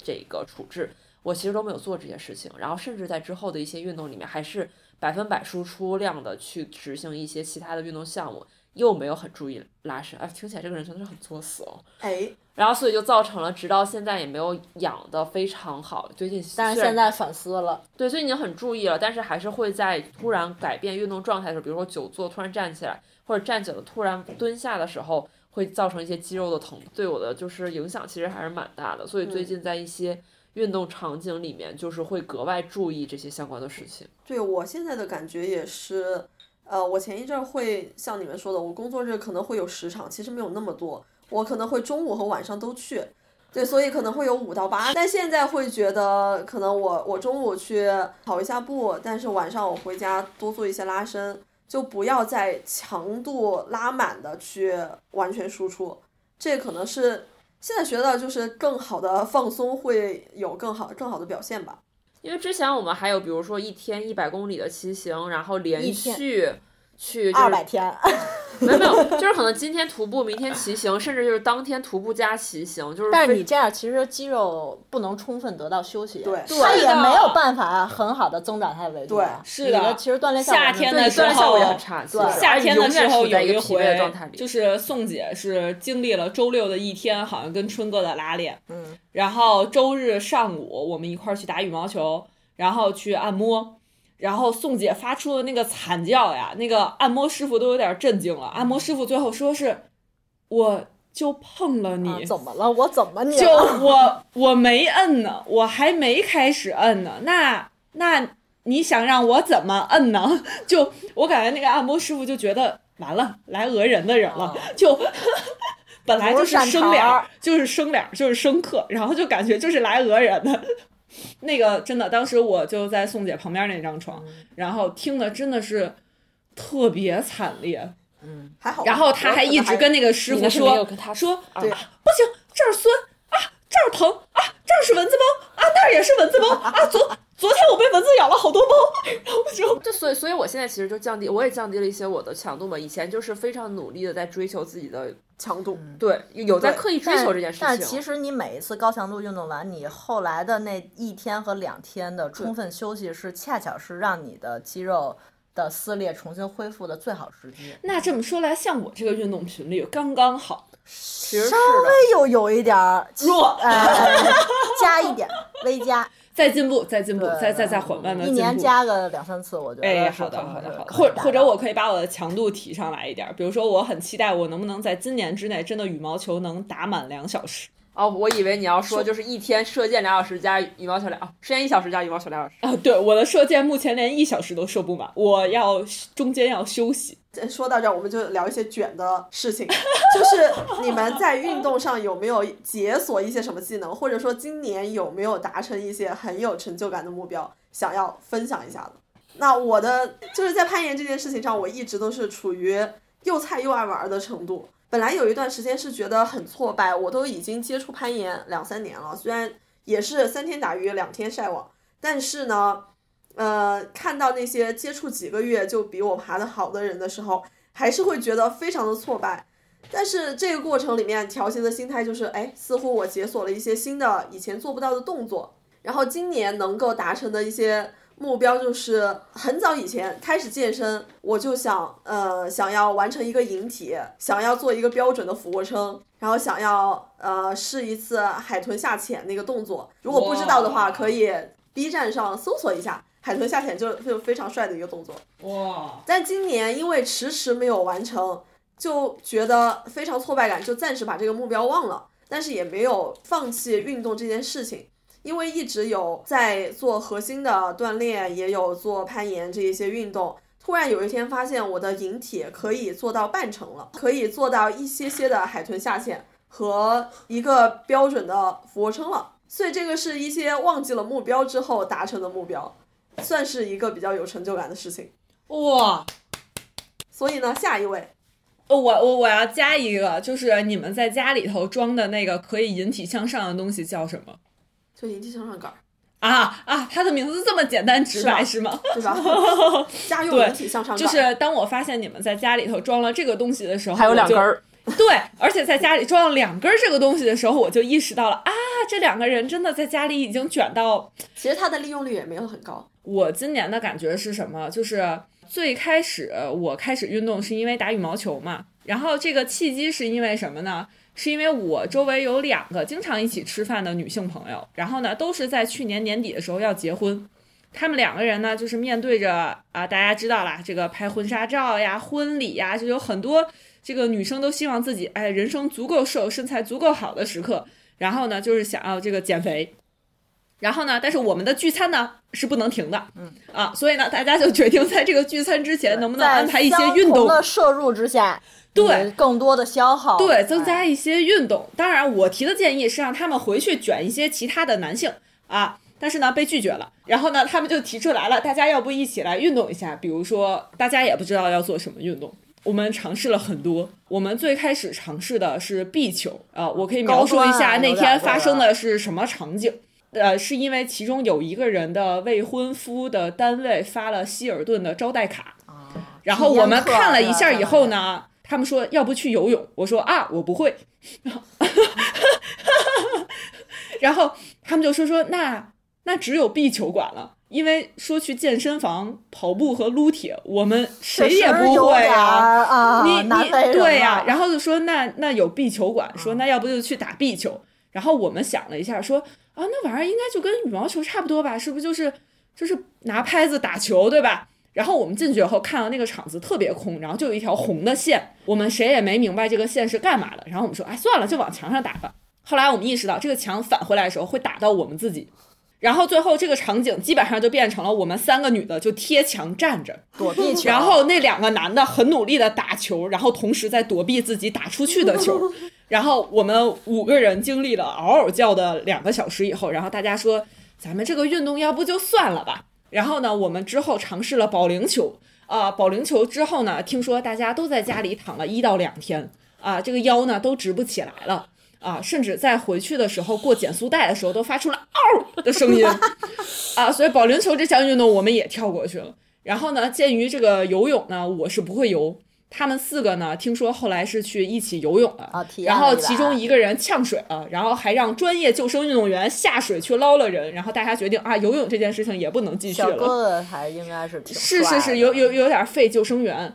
这个处置。我其实都没有做这些事情，然后甚至在之后的一些运动里面，还是百分百输出量的去执行一些其他的运动项目，又没有很注意拉伸。哎，听起来这个人真的是很作死哦。哎，然后所以就造成了，直到现在也没有养的非常好。最近但是现在反思了，对所以已经很注意了，但是还是会在突然改变运动状态的时候，比如说久坐突然站起来，或者站久了突然蹲下的时候，会造成一些肌肉的疼，对我的就是影响其实还是蛮大的。所以最近在一些运动场景里面，就是会格外注意这些相关的事情。对我现在的感觉也是，呃，我前一阵儿会像你们说的，我工作日可能会有十场，其实没有那么多，我可能会中午和晚上都去。对，所以可能会有五到八，但现在会觉得，可能我我中午去跑一下步，但是晚上我回家多做一些拉伸，就不要再强度拉满的去完全输出，这可能是现在学到，就是更好的放松会有更好更好的表现吧。因为之前我们还有比如说一天一百公里的骑行，然后连续去就是二百天，没有没有，就是可能今天徒步，明天骑行，甚至就是当天徒步加骑行，就是但是你这样其实肌肉不能充分得到休息，对它是的也没有办法很好的增长它的维度对。是的其实锻炼效果夏天的时对对锻炼效果也候很差，对夏天的时候有一一个疲惫的回状态，就是宋姐是经历了周六的一天，好像跟春哥的拉练，嗯，然后周日上午我们一块儿去打羽毛球，然后去按摩。然后宋姐发出的那个惨叫呀，那个按摩师傅都有点震惊了。按摩师傅最后说是，我就碰了你，啊怎么了？我怎么你就？我我没摁呢，我还没开始摁呢。那那你想让我怎么摁呢？就我感觉那个按摩师傅就觉得完了，来讹人的人了，啊就。本来就是生脸就是生脸，就是生客，然后就感觉就是来讹人的。那个真的，当时我就在宋姐旁边那张床，然后听的真的是特别惨烈。嗯还好，然后他还一直跟那个师傅说说啊对不行，这儿酸啊，这儿疼啊，这儿是蚊子包啊，那儿也是蚊子包啊。昨昨天我被蚊子咬了好多包，然后我就 就所以，所以我现在其实就降低，我也降低了一些我的强度嘛。以前就是非常努力的在追求自己的，强度。对，有在刻意追求这件事情。但其实你每一次高强度运动完，你后来的那一天和两天的充分休息，是恰巧是让你的肌肉的撕裂重新恢复的最好时机。那这么说来，像我这个运动频率刚刚好，其实稍。微又有一点儿弱，呃，加一点，微加，再进步，再进步，对再再再缓慢的一进步。年加个两三次，我觉得哎，好的，好的，好的，或或者我可以把我的强度提上来一点儿，比如说我很期待我能不能在今年之内真的羽毛球能打满两小时。哦，我以为你要说就是一天射箭两小时加羽毛球俩，射箭一小时加羽毛球两小时。啊，对，我的射箭目前连一小时都射不满，我要中间要休息。说到这儿，我们就聊一些卷的事情，就是你们在运动上有没有解锁一些什么技能，或者说今年有没有达成一些很有成就感的目标，想要分享一下的？那我的就是在攀岩这件事情上，我一直都是处于又菜又爱玩的程度。本来有一段时间是觉得很挫败，我都已经接触攀岩两三年了，虽然也是三天打鱼两天晒网，但是呢，呃，看到那些接触几个月就比我爬得好的人的时候，还是会觉得非常的挫败。但是这个过程里面调节的心态就是，哎，似乎我解锁了一些新的以前做不到的动作，然后今年能够达成的一些。目标就是很早以前开始健身，我就想，呃，想要完成一个引体，想要做一个标准的俯卧撑，然后想要呃试一次海豚下潜那个动作。如果不知道的话，可以 B 站上搜索一下海豚下潜，就就非常帅的一个动作。哇！但今年因为迟迟没有完成，就觉得非常挫败感，就暂时把这个目标忘了，但是也没有放弃运动这件事情。因为一直有在做核心的锻炼，也有做攀岩这一些运动，突然有一天发现我的引体可以做到半程了，可以做到一些些的海豚下潜和一个标准的俯卧撑了。所以这个是一些忘记了目标之后达成的目标，算是一个比较有成就感的事情。哇！所以呢，下一位，我我我要加一个，就是你们在家里头装的那个可以引体向上的东西叫什么？就引体向上杆儿啊啊！它的名字这么简单直白是吗？对吧？家用引体向上杆就是当我发现你们在家里头装了这个东西的时候，还有两根儿。对，而且在家里装了两根这个东西的时候，我就意识到了啊，这两个人真的在家里已经卷到。其实它的利用率也没有很高。我今年的感觉是什么？就是最开始我开始运动是因为打羽毛球嘛，然后这个契机是因为什么呢？是因为我周围有两个经常一起吃饭的女性朋友，然后呢，都是在去年年底的时候要结婚。他们两个人呢，就是面对着啊，大家知道啦，这个拍婚纱照呀、婚礼呀，就有很多这个女生都希望自己哎，人生足够瘦、身材足够好的时刻。然后呢，就是想要这个减肥。然后呢，但是我们的聚餐呢是不能停的，嗯啊，所以呢，大家就决定在这个聚餐之前，能不能安排一些运动的摄入之下。对，更多的消耗，对，增加一些运动。当然，我提的建议是让他们回去卷一些其他的男性啊，但是呢，被拒绝了。然后呢，他们就提出来了，大家要不一起来运动一下？比如说，大家也不知道要做什么运动，我们尝试了很多。我们最开始尝试的是壁球啊，我可以描述一下那天发生的是什么场景。呃，是因为其中有一个人的未婚夫的单位发了希尔顿的招待卡，然后我们看了一下以后呢。他们说要不去游泳，我说啊我不会，然后他们就说说那那只有壁球馆了，因为说去健身房跑步和撸铁，我们谁也不会啊，你你对呀，然后就说那那有壁球馆，说那要不就去打壁球，然后我们想了一下，说啊那玩意儿应该就跟羽毛球差不多吧，是不是就是就是拿拍子打球对吧？然后我们进去以后看到那个场子特别空，然后就有一条红的线，我们谁也没明白这个线是干嘛的。然后我们说，哎，算了，就往墙上打吧。后来我们意识到，这个墙返回来的时候会打到我们自己。然后最后这个场景基本上就变成了我们三个女的就贴墙站着躲避球，然后那两个男的很努力的打球，然后同时在躲避自己打出去的球。然后我们五个人经历了嗷嗷叫的两个小时以后，然后大家说，咱们这个运动要不就算了吧。然后呢，我们之后尝试了保龄球啊，保龄球之后呢，听说大家都在家里躺了一到两天啊，这个腰呢都直不起来了啊，甚至在回去的时候过减速带的时候都发出了嗷的声音啊，所以保龄球这项运动我们也跳过去了。然后呢，鉴于这个游泳呢，我是不会游。他们四个呢，听说后来是去一起游泳了，然后其中一个人呛水了，然后还让专业救生运动员下水去捞了人，然后大家决定啊，游泳这件事情也不能继续了。小哥子还应该是挺是是是有有有点费救生员，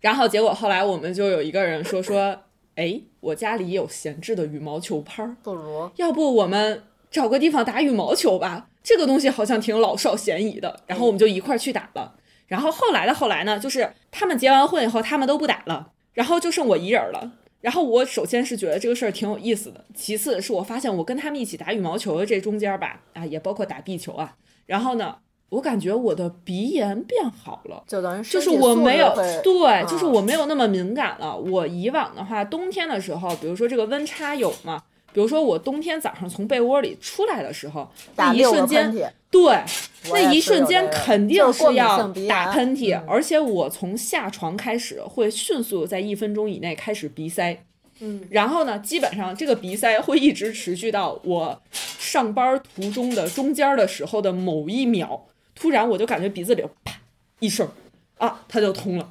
然后结果后来我们就有一个人说说，哎，我家里有闲置的羽毛球拍儿，不如。要不我们找个地方打羽毛球吧，这个东西好像挺老少咸宜的，然后我们就一块儿去打了。然后后来的后来呢，就是他们结完婚以后，他们都不打了，然后就剩我一人了。然后我首先是觉得这个事儿挺有意思的，其次是我发现我跟他们一起打羽毛球的这中间吧，啊，也包括打壁球啊，然后呢，我感觉我的鼻炎变好了。就等于就是我没有对，啊就是我没有那么敏感了。我以往的话，冬天的时候，比如说这个温差有嘛，比如说我冬天早上从被窝里出来的时候，那一瞬间对，那一瞬间肯定是要打喷嚏，嗯而且我从下床开始会迅速在一分钟以内开始鼻塞。嗯，然后呢，基本上这个鼻塞会一直持续到我上班途中的中间的时候的某一秒，突然我就感觉鼻子里啪一声，啊，它就通了。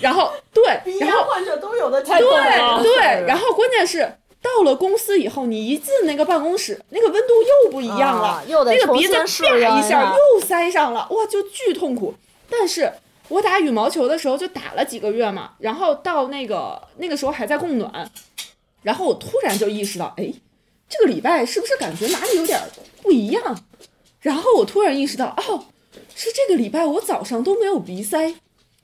然后对，然后患者都有的对对，然后关键是到了公司以后，你一进那个办公室，那个温度又不一样了，啊又得那个鼻子啪一下一下又塞上了，哇，就巨痛苦。但是我打羽毛球的时候就打了几个月嘛，然后到那个那个时候还在供暖，然后我突然就意识到，哎，这个礼拜是不是感觉哪里有点不一样？然后我突然意识到，哦，是这个礼拜我早上都没有鼻塞，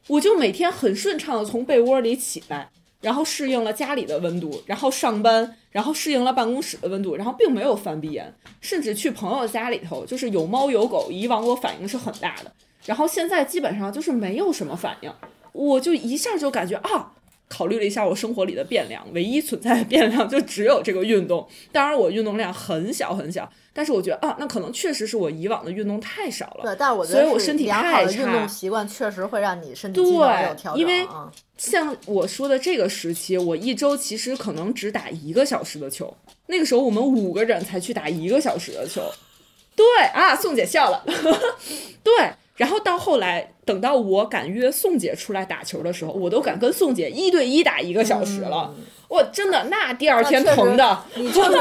我就每天很顺畅的从被窝里起来，然后适应了家里的温度，然后上班，然后适应了办公室的温度，然后并没有犯鼻炎，甚至去朋友家里头，就是有猫有狗，以往我反应是很大的，然后现在基本上就是没有什么反应，我就一下就感觉啊。考虑了一下我生活里的变量，唯一存在的变量就只有这个运动。当然，我运动量很小很小，但是我觉得啊，那可能确实是我以往的运动太少了。对，但是我觉所以我身体良好太差的运动习惯确实会让你身体机能对有调整，因为啊像我说的这个时期，我一周其实可能只打一个小时的球。那个时候我们五个人才去打一个小时的球。对啊，宋姐笑了。对，然后到后来，等到我敢约宋姐出来打球的时候，我都敢跟宋姐一对一打一个小时了。我真的那第二天疼的，你就是在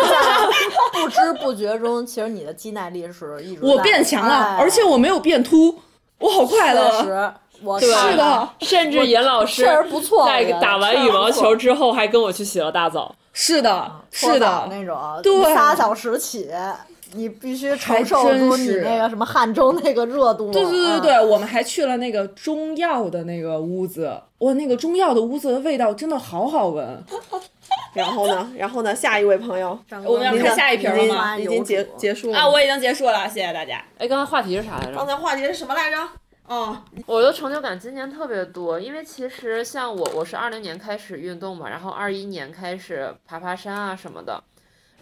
不知不觉中，其实你的肌耐力是一直我在变强了，哎。而且我没有变秃，我好快确乐。实，我是的，甚至严老师确实不错在打完羽毛球之后，还跟我去洗了大澡。是的，是的，那种，对仨小时起，你必须承受住你那个什么汉中那个热度。对对对嗯对，我们还去了那个中药的那个屋子，哇，那个中药的屋子的味道真的好好闻。然后呢，然后呢，下一位朋友，我们要看下一瓶了吗？已经结结束了啊，我已经结束了，谢谢大家。哎，刚才话题是啥来着？刚才话题是什么来着？哦，我的成就感今年特别多，因为其实像我，我是二零年开始运动嘛，然后二一年开始爬爬山啊什么的，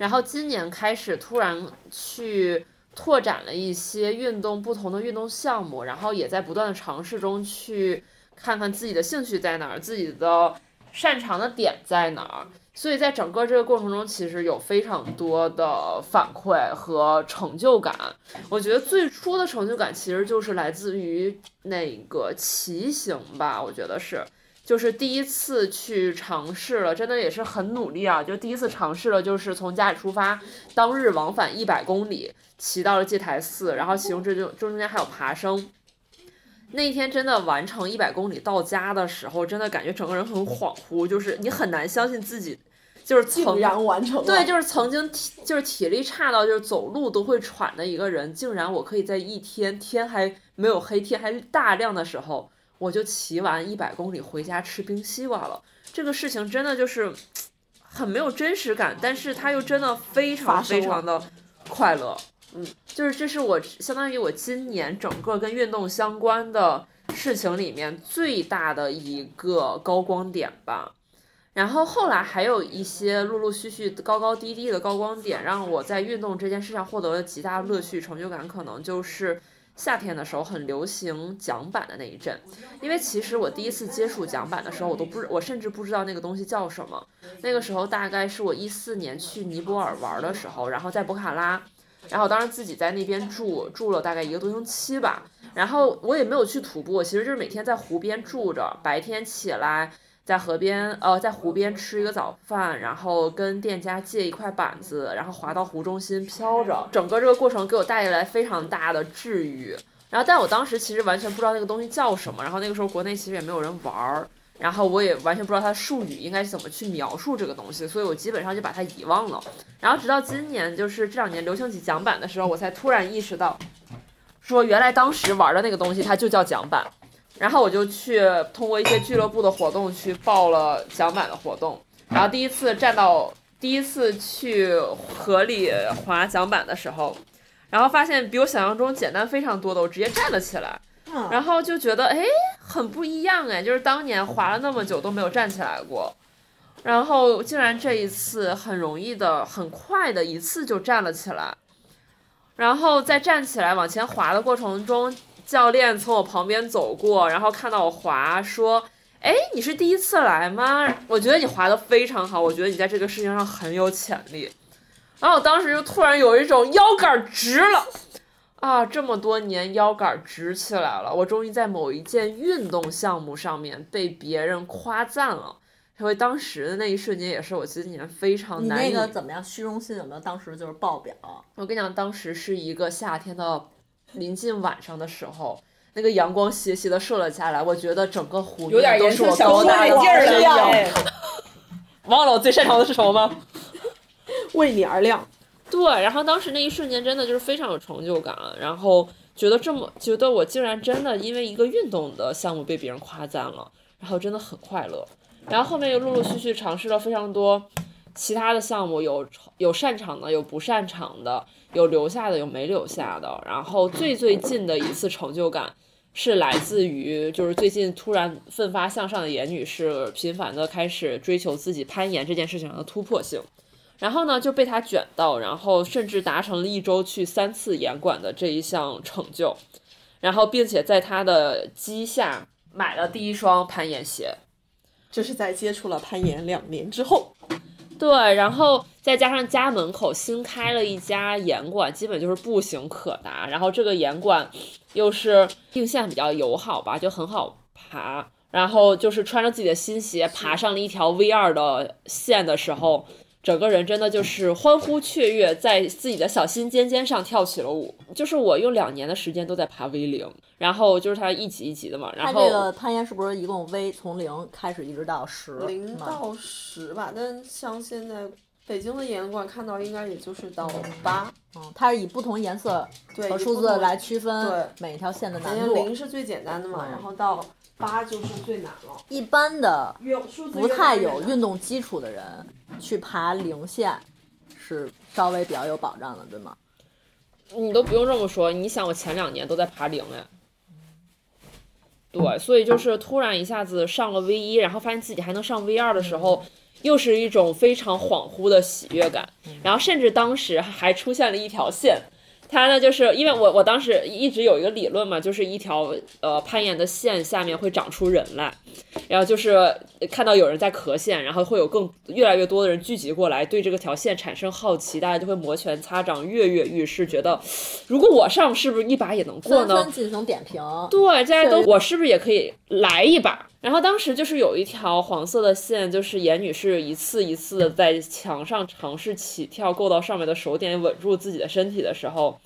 然后今年开始突然去拓展了一些运动不同的运动项目，然后也在不断的尝试中去看看自己的兴趣在哪儿，自己的擅长的点在哪儿。所以在整个这个过程中，其实有非常多的反馈和成就感。我觉得最初的成就感其实就是来自于那个骑行吧，我觉得是，就是第一次去尝试了，真的也是很努力啊，就第一次尝试了，就是从家里出发，当日往返一百公里，骑到了戒台寺，然后其中这就中间还有爬升。那一天真的完成一百公里到家的时候，真的感觉整个人很恍惚，就是你很难相信自己，就是曾竟然完成了。对，就是曾经体就是体力差到就是走路都会喘的一个人，竟然我可以在一天天还没有黑天还大亮的时候，我就骑完一百公里回家吃冰西瓜了。这个事情真的就是很没有真实感，但是它又真的非常非常的快乐。嗯，就是这是我相当于我今年整个跟运动相关的事情里面最大的一个高光点吧。然后后来还有一些陆陆续续高高低低的高光点，让我在运动这件事上获得了极大乐趣、成就感。可能就是夏天的时候很流行桨板的那一阵，因为其实我第一次接触桨板的时候，我都不，我甚至不知道那个东西叫什么。那个时候大概是我一四年去尼泊尔玩的时候，然后在博卡拉，然后当时自己在那边住住了大概一个多星期吧。然后我也没有去徒步，其实就是每天在湖边住着，白天起来。在河边，呃，在湖边吃一个早饭，然后跟店家借一块板子，然后滑到湖中心飘着。整个这个过程给我带来非常大的治愈。然后，但我当时其实完全不知道那个东西叫什么，然后那个时候国内其实也没有人玩儿，然后我也完全不知道它的术语应该怎么去描述这个东西，所以我基本上就把它遗忘了。然后直到今年，就是这两年流行起桨板的时候，我才突然意识到，说原来当时玩的那个东西它就叫桨板。然后我就去通过一些俱乐部的活动去报了桨板的活动，然后第一次站到第一次去河里划桨板的时候，然后发现比我想象中简单非常多的，我直接站了起来，嗯。然后就觉得哎很不一样哎，就是当年划了那么久都没有站起来过。然后竟然这一次很容易的、很快的一次就站了起来，然后在站起来往前滑的过程中，教练从我旁边走过，然后看到我滑，说：“哎，你是第一次来吗？我觉得你滑的非常好，我觉得你在这个事情上很有潜力。”然后我当时就突然有一种腰杆直了。啊，这么多年腰杆直起来了，我终于在某一件运动项目上面被别人夸赞了。因为当时的那一瞬间，也是我今年非常你难以。那个怎么样？虚荣心有没有当时就是爆表？我跟你讲，当时是一个夏天的临近晚上的时候，那个阳光斜斜的射了下来，我觉得整个湖有点面都是我颜色小高大的眼镜儿身了影。忘了我最擅长的是什么吗？为你而亮。对，然后当时那一瞬间真的就是非常有成就感，然后觉得这么觉得我竟然真的因为一个运动的项目被别人夸赞了，然后真的很快乐。然后后面又陆陆续续尝试了非常多其他的项目，有有擅长的，有不擅长的，有留下的，有没留下的。然后最最近的一次成就感是来自于就是最近突然奋发向上的严女士频繁的开始追求自己攀岩这件事情上的突破性。然后呢，就被他卷到，然后甚至达成了一周去三次严管的这一项成就，然后并且在他的机下买了第一双攀岩鞋，这是在接触了攀岩两年之后，对，然后再加上家门口新开了一家岩馆，基本就是步行可达，然后这个岩馆又是定线比较友好吧，就很好爬，然后就是穿着自己的新鞋爬上了一条 V 二的线的时候。整个人真的就是欢呼雀跃，在自己的小心尖尖上跳起了舞。就是我用两年的时间都在爬 V 零，然后就是它一级一级的嘛。然它后这个攀岩是不是一共 V 从零开始一直到十？零到十吧。但像现在北京的岩馆看到应该也就是到八，嗯，它是以不同颜色和数字来区分每一条线的难度。零是最简单的嘛，嗯然后到八就是最难了。一般的不太有运动基础的人去爬零线是稍微比较有保障的，对吗？你都不用这么说，你想我前两年都在爬零哎，对，所以就是突然一下子上了 V 一，然后发现自己还能上 V 二的时候，又是一种非常恍惚的喜悦感，然后甚至当时还出现了一条线。它呢，就是因为我我当时一直有一个理论嘛，就是一条呃攀岩的线下面会长出人来，然后就是看到有人在磕线，然后会有更越来越多的人聚集过来，对这个条线产生好奇，大家就会摩拳擦掌、跃跃欲试，觉得如果我上是不是一把也能过呢？纷纷进行点评。对，大家都我是不是也可以来一把？然后当时就是有一条黄色的线，就是严女士一次一次的在墙上尝试起跳，够到上面的手点，稳住自己的身体的时候，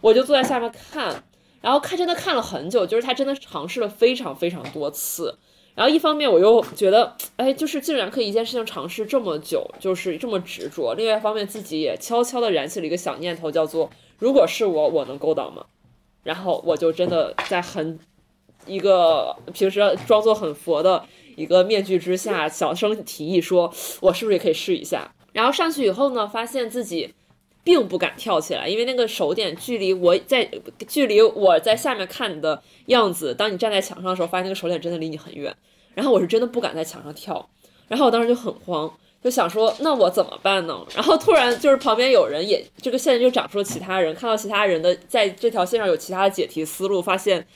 我就坐在下面看，然后看真的看了很久，就是她真的尝试了非常非常多次。然后一方面我又觉得，哎，就是竟然可以一件事情尝试这么久，就是这么执着；另外一方面自己也悄悄地燃起了一个小念头，叫做如果是我，我能够到吗？然后我就真的在很一个平时装作很佛的一个面具之下，小声提议说：“我是不是也可以试一下？”然后上去以后呢，发现自己并不敢跳起来，因为那个手点距离我在距离我在下面看你的样子，当你站在墙上的时候，发现那个手点真的离你很远。然后我是真的不敢在墙上跳，然后我当时就很慌。就想说，那我怎么办呢？然后突然就是旁边有人也这个线就长出了其他人，看到其他人的在这条线上有其他的解题思路，发现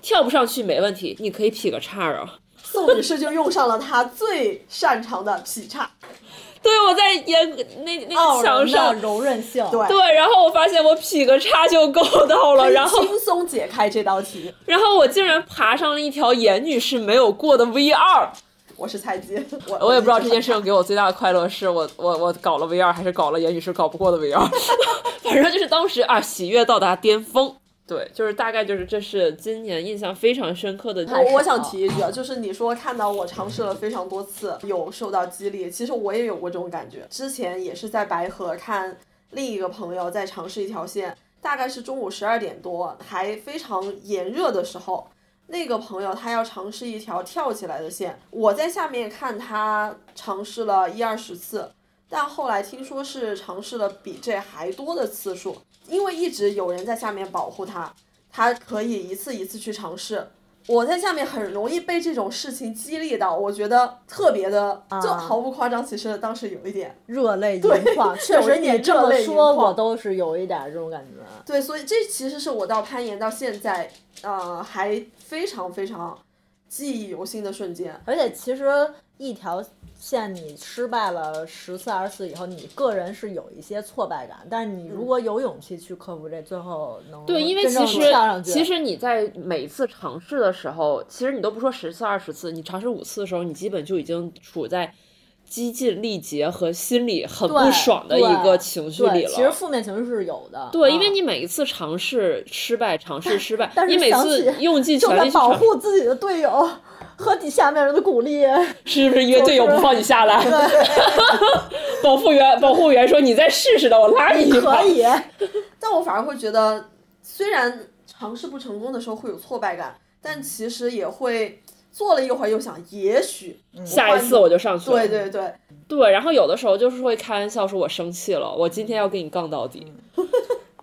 跳不上去没问题，你可以劈个叉儿啊。宋女士就用上了她最擅长的劈叉。对，我在岩那那个墙上的，柔韧性，对对，然后我发现我劈个叉就够到了，然后轻松解开这道题。然后我竟然爬上了一条严女士没有过的 V 二。我是菜鸡，我我也不知道这件事情给我最大的快乐是我我我搞了 V 二，还是搞了严女士搞不过的 V 二，反正就是当时啊喜悦到达巅峰。对，就是大概就是这是今年印象非常深刻的。我我想提一句啊，就是你说看到我尝试了非常多次，有受到激励，其实我也有过这种感觉。之前也是在白河看另一个朋友在尝试一条线，大概是中午十二点多，还非常炎热的时候，那个朋友他要尝试一条跳起来的线，我在下面看他尝试了一二十次，但后来听说是尝试了比这还多的次数，因为一直有人在下面保护他，他可以一次一次去尝试。我在下面很容易被这种事情激励到，我觉得特别的，就毫不夸张，其实当时有一点热泪盈眶。确实，你这么说，我都是有一点这种感觉。对，所以这其实是我到攀岩到现在，呃，还非常非常记忆犹新的瞬间。而且其实一条线你失败了十次二十次以后，你个人是有一些挫败感，但是你如果有勇气去克服这，最后能对，因为其实其实你在每一次尝试的时候，其实你都不说十次二十次，你尝试五次的时候，你基本就已经处在激尽力竭和心里很不爽的一个情绪里，了。其实负面情绪是有的。对，因为嗯你每一次尝试失败，尝试失败，但是你每次用尽全力去尝护自己的队友和底下面人的鼓励，是不是因为队友不放你下来？保护员保护员说：“你再试试的，我拉你一把。可以。但我反而会觉得，虽然尝试不成功的时候会有挫败感，但其实也会做了一会儿又想，也许下一次我就上去了。对对对，对，然后有的时候就是会开玩笑说：“我生气了，我今天要跟你杠到底。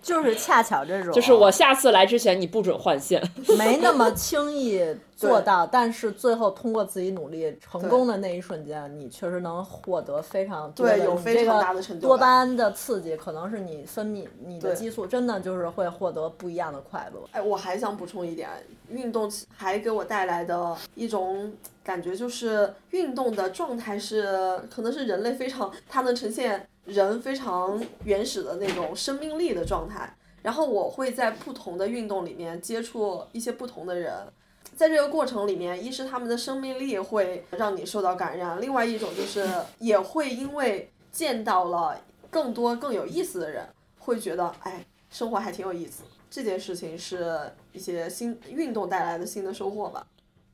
就是恰巧这种，就是我下次来之前你不准换线。没那么轻易 做到，但是最后通过自己努力成功的那一瞬间，你确实能获得非常多的对有你这个非常大的成就多巴胺的刺激，可能是你分泌你的激素，真的就是会获得不一样的快乐。哎，我还想补充一点，运动还给我带来的一种感觉，就是运动的状态是，可能是人类非常，它能呈现人非常原始的那种生命力的状态。然后我会在不同的运动里面接触一些不同的人，在这个过程里面，一是他们的生命力会让你受到感染，另外一种就是也会因为见到了更多更有意思的人，会觉得哎，生活还挺有意思。这件事情是一些新运动带来的新的收获吧。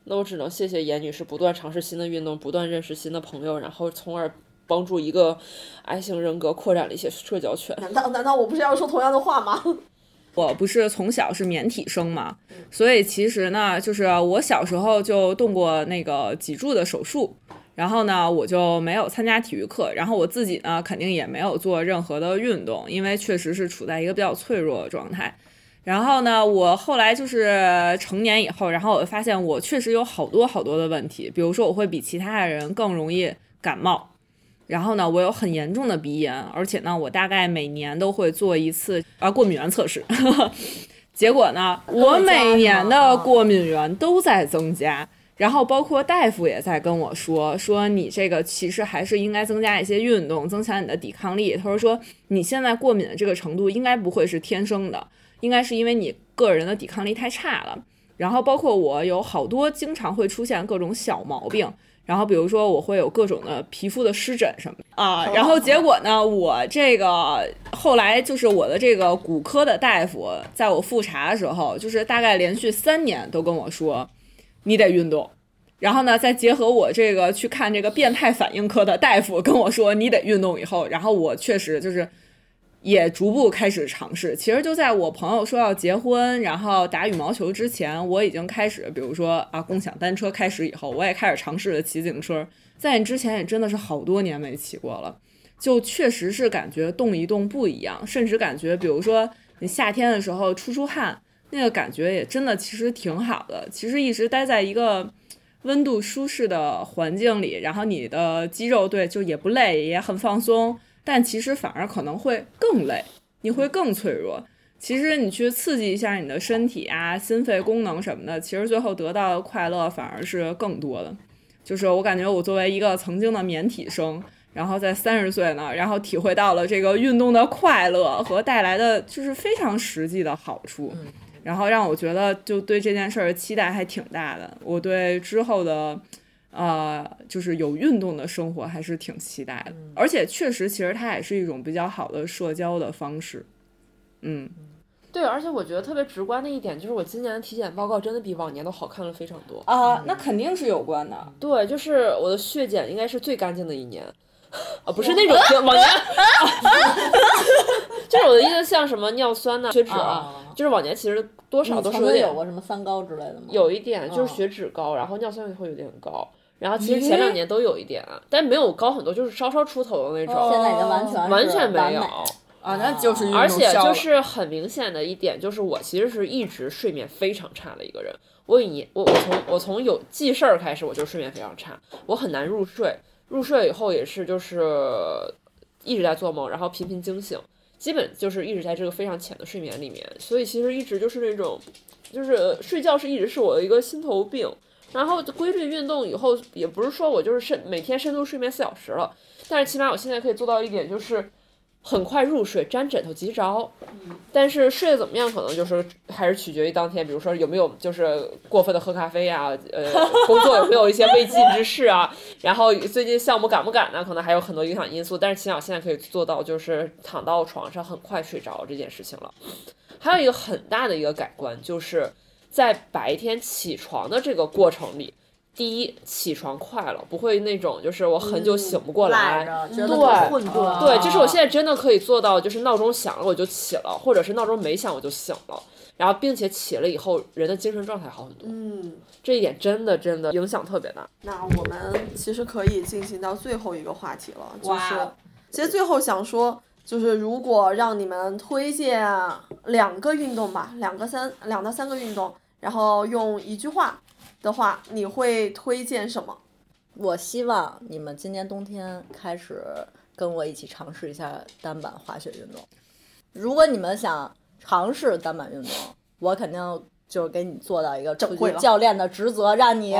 那我只能谢谢严女士不断尝试新的运动，不断认识新的朋友，然后从而帮助一个 I 型人格扩展了一些社交圈。难道难道我不是要说同样的话吗？我不是从小是免体生嘛，所以其实呢，就是我小时候就动过那个脊柱的手术，然后呢，我就没有参加体育课，然后我自己呢，肯定也没有做任何的运动，因为确实是处在一个比较脆弱的状态。然后呢，我后来就是成年以后，然后我发现我确实有好多好多的问题，比如说我会比其他的人更容易感冒。然后呢，我有很严重的鼻炎，而且呢，我大概每年都会做一次啊过敏原测试。结果呢，我每年的过敏源都在增加，然后包括大夫也在跟我说，说你这个其实还是应该增加一些运动，增强你的抵抗力。他说说你现在过敏的这个程度应该不会是天生的，应该是因为你个人的抵抗力太差了。然后包括我有好多经常会出现各种小毛病。然后比如说我会有各种的皮肤的湿疹什么啊，然后结果呢，我这个后来就是我的这个骨科的大夫，在我复查的时候，就是大概连续三年都跟我说，你得运动。然后呢，再结合我这个去看这个变态反应科的大夫跟我说你得运动以后，然后我确实就是也逐步开始尝试。其实就在我朋友说要结婚，然后打羽毛球之前，我已经开始，比如说啊，共享单车开始以后，我也开始尝试了骑自行车。在你之前也真的是好多年没骑过了，就确实是感觉动一动不一样，甚至感觉，比如说你夏天的时候出出汗，那个感觉也真的其实挺好的。其实一直待在一个温度舒适的环境里，然后你的肌肉对就也不累，也很放松。但其实反而可能会更累，你会更脆弱。其实你去刺激一下你的身体啊、心肺功能什么的，其实最后得到的快乐反而是更多的。就是我感觉我作为一个曾经的免体生，然后在三十岁呢，然后体会到了这个运动的快乐和带来的就是非常实际的好处，然后让我觉得就对这件事儿期待还挺大的。我对之后的。呃，就是有运动的生活还是挺期待的，而且确实，其实它也是一种比较好的社交的方式。嗯，对，而且我觉得特别直观的一点就是，我今年的体检报告真的比往年都好看了非常多。啊，那肯定是有关的。对，就是我的血检应该是最干净的一年，啊，不是那种往年 就是我的意思，像什么尿酸呐、血脂啊，就是往年其实多少都是点有过什么三高之类的吗？有一点就是哦血脂高，然后尿酸也会有点高，然后其实前两年都有一点啊，但没有高很多，就是稍稍出头的那种，现在已经完全完全没有。啊，那就是而且就是很明显的一点，就是我其实是一直睡眠非常差的一个人。我以我我从我从有记事儿开始，我就睡眠非常差，我很难入睡。入睡以后也是就是一直在做梦，然后频频惊醒，基本就是一直在这个非常浅的睡眠里面。所以其实一直就是那种，就是睡觉是一直是我的一个心头病。然后规律运动以后，也不是说我就是深每天深度睡眠四小时了，但是起码我现在可以做到一点，就是很快入睡，沾枕头即着。但是睡得怎么样，可能就是还是取决于当天，比如说有没有就是过分的喝咖啡呀、呃，工作有没有一些未尽之事啊，然后最近项目赶不赶呢？可能还有很多影响因素。但是起码我现在可以做到，就是躺到床上很快睡着这件事情了。还有一个很大的一个改观，就是在白天起床的这个过程里。第一，起床快了，不会那种就是我很久醒不过来，对混沌。对，就是我现在真的可以做到，就是闹钟响了我就起了，或者是闹钟没响我就醒了，然后并且起了以后人的精神状态好很多，嗯，这一点真的真的影响特别大。那我们其实可以进行到最后一个话题了，就是其实最后想说，就是如果让你们推荐两个运动吧，两个三两到三个运动，然后用一句话的话，你会推荐什么？我希望你们今年冬天开始跟我一起尝试一下单板滑雪运动。如果你们想尝试单板运动，我肯定就是给你做到一个出去教练的职责，让你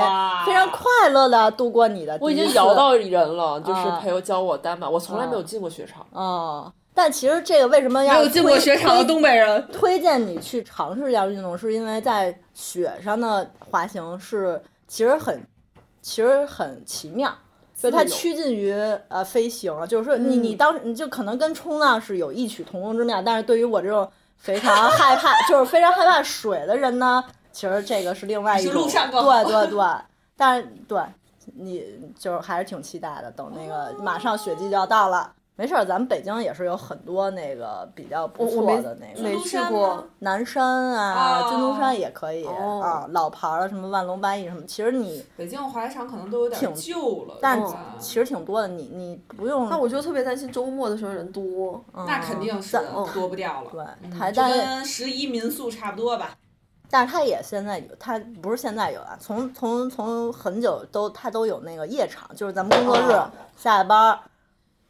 非常快乐的度过你的我已。经摇到人了，就是啊陪我教我单板，我从来没有啊进过雪场。哦，但其实这个为什么要没有进过推雪场的东北人，推荐你去尝试这项运动，是因为在雪上的滑行是其实很其实很奇妙。所以它趋近于呃飞行了，就是说你你当你就可能跟冲浪是有异曲同工之妙，但是对于我这种非常害怕 就是非常害怕水的人呢，其实这个是另外一是种路上对对 对，但是对你就是还是挺期待的，等那个马上雪季就要到了。没事儿，咱们北京也是有很多那个比较不错的那个，没去过，南山啊，哦军东山也可以、哦啊，老牌儿的什么万隆八亿什么，其实你北京滑雪场可能都有点挺旧了，但其实挺多的，你你不用。那我就特别担心周末的时候人多。嗯那肯定是多不掉了。对，就但跟十一民宿差不多吧。但是它也现在有，它不是现在有啊，从从从很久都它都有那个夜场，就是咱们工作日哦下了班儿，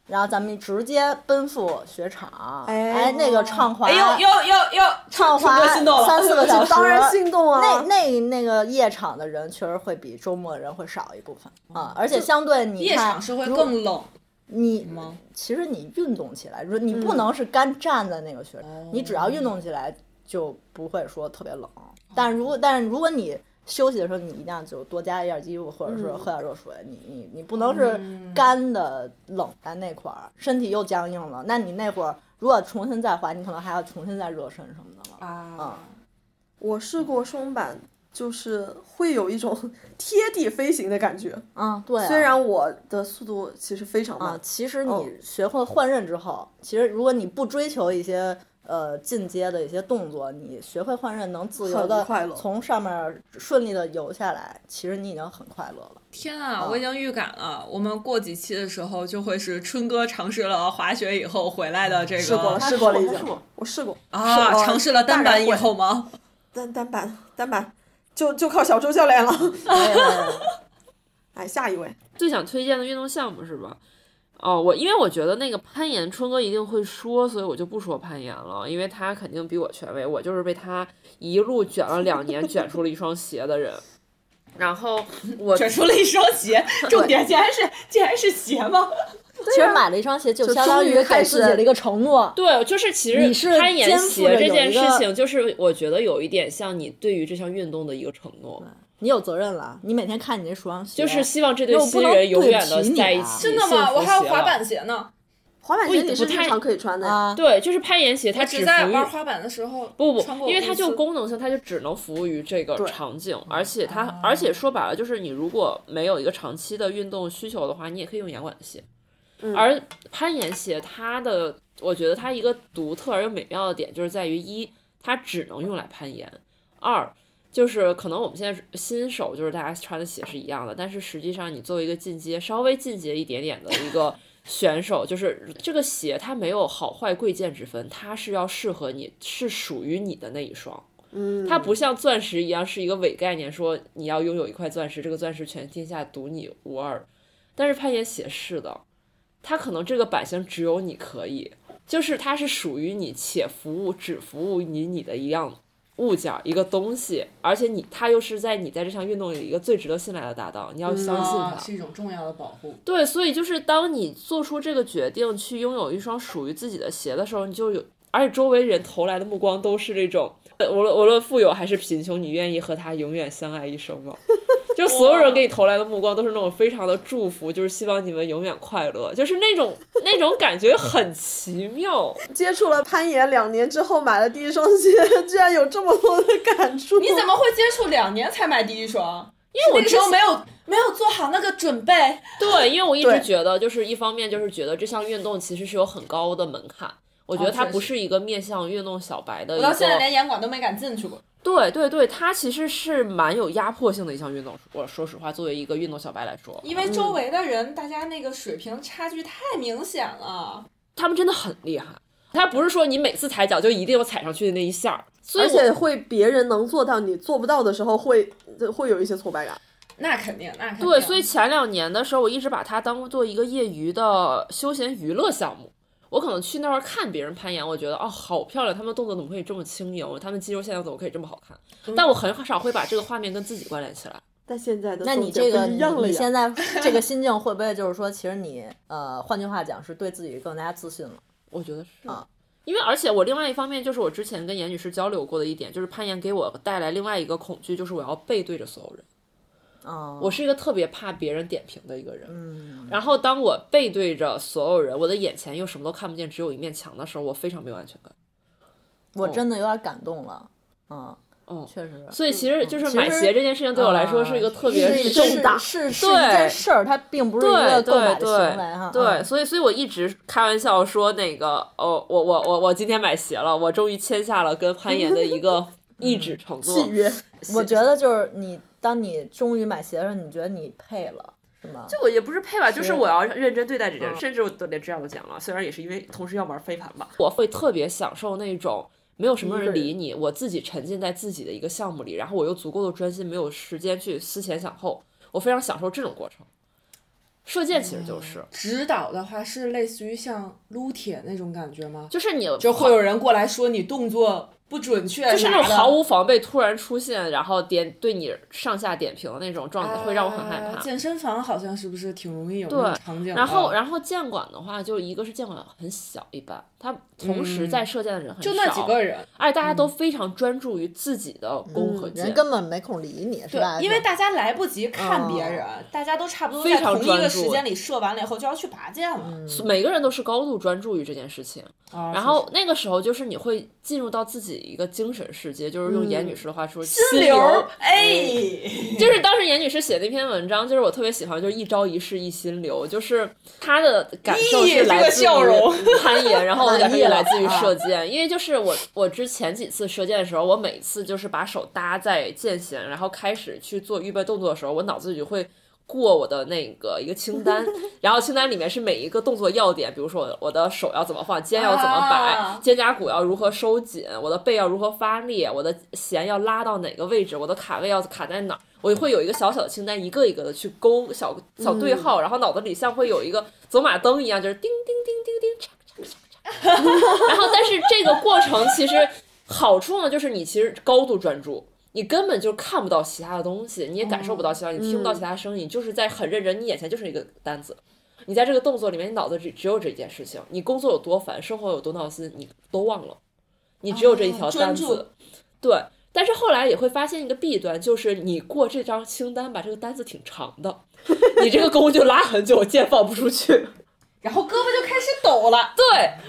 然后咱们直接奔赴雪场，哎哎，那个畅滑，哎呦呦呦呦，畅滑三四个小时，当然心动那啊！那那个夜场的人确实会比周末的人会少一部分。啊，而且相对你夜看场是会如更冷你？其实你运动起来，如你嗯。不能是干站在那个雪，哦。你只要运动起来就不会说特别冷。但如果但是如果你休息的时候，你一定要就多加一件衣服，或者是嗯喝点热水。你你你不能是嗯干的冷在那块儿，身体又僵硬了。那你那会儿如果重新再滑，你可能还要重新再热身什么的了。啊，我试过双板，就是会有一种 贴地飞行的感觉。啊，对啊、虽然我的速度其实非常慢，啊，其实哦你学会换刃之后，其实如果你不追求一些呃进阶的一些动作，你学会换刃，能自由的快乐从上面顺利的游下来，其实你已经很快乐了。天啊！我已经预感了，我们过几期的时候就会是春哥尝试了滑雪以后回来的这个试过了，试过了已经我试过啊，尝试了单板以后吗？单单板单板，就就靠小周教练了。哎，下一位，最想推荐的运动项目是吧？哦，我因为我觉得那个攀岩，春哥一定会说，所以我就不说攀岩了，因为他肯定比我权威。我就是被他一路卷了两年，卷出了一双鞋的人。然后我卷出了一双鞋，重点竟然是竟然是鞋吗？其实买了一双鞋，就就相当于给自己始了一个承诺。对，就是其实你是攀岩鞋这件事情，就是我觉得有一点像你对于这项运动的一个承诺，你有责任了，你每天看你那双鞋，就是希望这对新人永远的在一起。真的吗？我还有滑板鞋呢。滑板鞋你是不太日常可以穿的呀。啊，对，就是攀岩鞋，它只只在玩滑板的时候不不，因为它就功能性，它就只能服务于这个场景，而且它，而且说白了，就是你如果没有一个长期的运动需求的话，你也可以用岩管鞋。嗯而攀岩鞋，它的，我觉得它一个独特而又美妙的点，就是在于一，它只能用来攀岩。二就是可能我们现在新手就是大家穿的鞋是一样的，但是实际上你作为一个进阶稍微进阶一点点的一个 选手，就是这个鞋它没有好坏贵贱之分，它是要适合你，是属于你的那一双。嗯，它不像钻石一样是一个伪概念，说你要拥有一块钻石，这个钻石全天下独你无二。但是攀岩鞋是的，它可能这个版型只有你可以，就是它是属于你且服务只服务于你的一样物件儿一个东西，而且你它又是在你在这项运动里一个最值得信赖的搭档，你要相信它。啊是一种重要的保护。对，所以就是当你做出这个决定去拥有一双属于自己的鞋的时候，你就有，而且周围人投来的目光都是这种，呃无论无论富有还是贫穷，你愿意和他永远相爱一生吗？就所有人给你投来的目光都是那种非常的祝福，就是希望你们永远快乐，就是那种那种感觉很奇妙。接触了攀岩两年之后买了第一双鞋，居然有这么多的感触。你怎么会接触两年才买第一双？因为我那个时候没有没有做好那个准备。对，因为我一直觉得，就是一方面就是觉得这项运动其实是有很高的门槛，我觉得它不是一个面向运动小白的。我到现在连严管都没敢进去过。对对对，它其实是蛮有压迫性的一项运动。我说实话，作为一个运动小白来说，因为周围的人，大家那个水平差距太明显了。他们真的很厉害。他不是说你每次踩脚就一定有踩上去的那一下儿，所以而且会别人能做到，你做不到的时候会会有一些挫败感。那肯定，那肯定。对，所以前两年的时候，我一直把它当做一个业余的休闲娱乐项目。我可能去那儿看别人攀岩，我觉得哦，好漂亮，他们动作怎么可以这么轻盈？他们肌肉线条怎么可以这么好看？但我很少会把这个画面跟自己关联起来。但现在的那你这个你现在 这个心境会不会就是说，其实你呃，换句话讲是对自己更加自信了？我觉得是啊因为而且我另外一方面就是我之前跟严女士交流过的一点，就是攀岩给我带来另外一个恐惧，就是我要背对着所有人。嗯，我是一个特别怕别人点评的一个人。嗯，然后当我背对着所有人，我的眼前又什么都看不见，只有一面墙的时候，我非常没有安全感。我真的有点感动了，嗯，嗯确实。所以其实就是买鞋这件事情对我来说是一个特别是重大。是是一件事儿，它并不是一个对购买对的行为哈。对所以所以我一直开玩笑说那个哦，我我我我今天买鞋了，我终于签下了跟攀岩的一个一纸承诺。契约，我觉得就是你，当你终于买鞋的时候，你觉得你配了，是吗？就我也不是配吧，就是我要认真对待这件事，嗯甚至我都连这样都讲了。虽然也是因为同时要玩飞盘吧，我会特别享受那种没有什么人理你，我自己沉浸在自己的一个项目里，然后我又足够的专心，没有时间去思前想后，我非常享受这种过程。射箭其实就是，指导的话是类似于像撸铁那种感觉吗？就是你就会有人过来说你动作不准确，就是那种毫无防备突然出现，然后点对你上下点评的那种状态，会让我很害怕。啊健身房好像是不是挺容易有对那种场景？然后，啊然后剑馆的话，就一个是剑馆很小，一般它同时在射箭的人很少，就那几个人，而且大家都非常专注于自己的弓和箭，人根本没空理你，是对吧？，因为大家来不及看别哦人，大家都差不多非常在同一个时间里射完了以后就要去拔箭了。每个人都是高度专注于这件事情。啊然后那个时候就是你会进入到自己一个精神世界，就是用严女士的话说，心流流。哎，就是当时严女士写那篇文章，就是我特别喜欢，就是一朝一式一心流，就是她的感受是来自于笑容攀岩，然后我的感受也来自于啊射箭，因为就是我我之前几次射箭的时候，我每次就是把手搭在箭弦，然后开始去做预备动作的时候，我脑子里就会。过我的那个一个清单，然后清单里面是每一个动作要点，比如说我的手要怎么放，肩要怎么摆，啊肩胛骨要如何收紧，我的背要如何发力，我的弦要拉到哪个位置，我的卡位要卡在哪儿，我会有一个小小的清单，一个一个的去勾小小对号，然后脑子里像会有一个走马灯一样，就是叮叮叮叮叮。然后，但是这个过程其实好处呢，就是你其实高度专注。你根本就看不到其他的东西，你也感受不到其他，你听不到其他声音，你就是在很认真，你眼前就是一个单子，你在这个动作里面，你脑子只只有这件事情，你工作有多烦，生活有多闹心，你都忘了，你只有这一条单子。对，但是后来也会发现一个弊端，就是你过这张清单吧，这个单子挺长的，你这个弓就拉很久，箭放不出去。然后胳膊就开始抖了。对，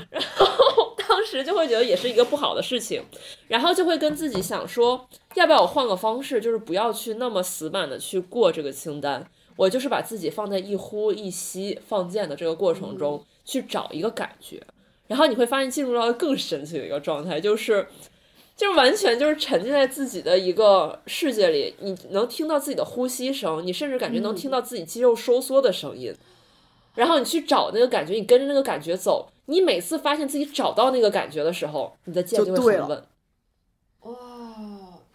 然后当时就会觉得也是一个不好的事情，然后就会跟自己想说，要不要我换个方式，就是不要去那么死板的去过这个清单，我就是把自己放在一呼一吸放箭的这个过程中、去找一个感觉，然后你会发现进入到更神奇的一个状态，就是就是完全就是沉浸在自己的一个世界里，你能听到自己的呼吸声，你甚至感觉能听到自己肌肉收缩的声音。然后你去找那个感觉，你跟着那个感觉走，你每次发现自己找到那个感觉的时候，你的剑就会很稳。哇，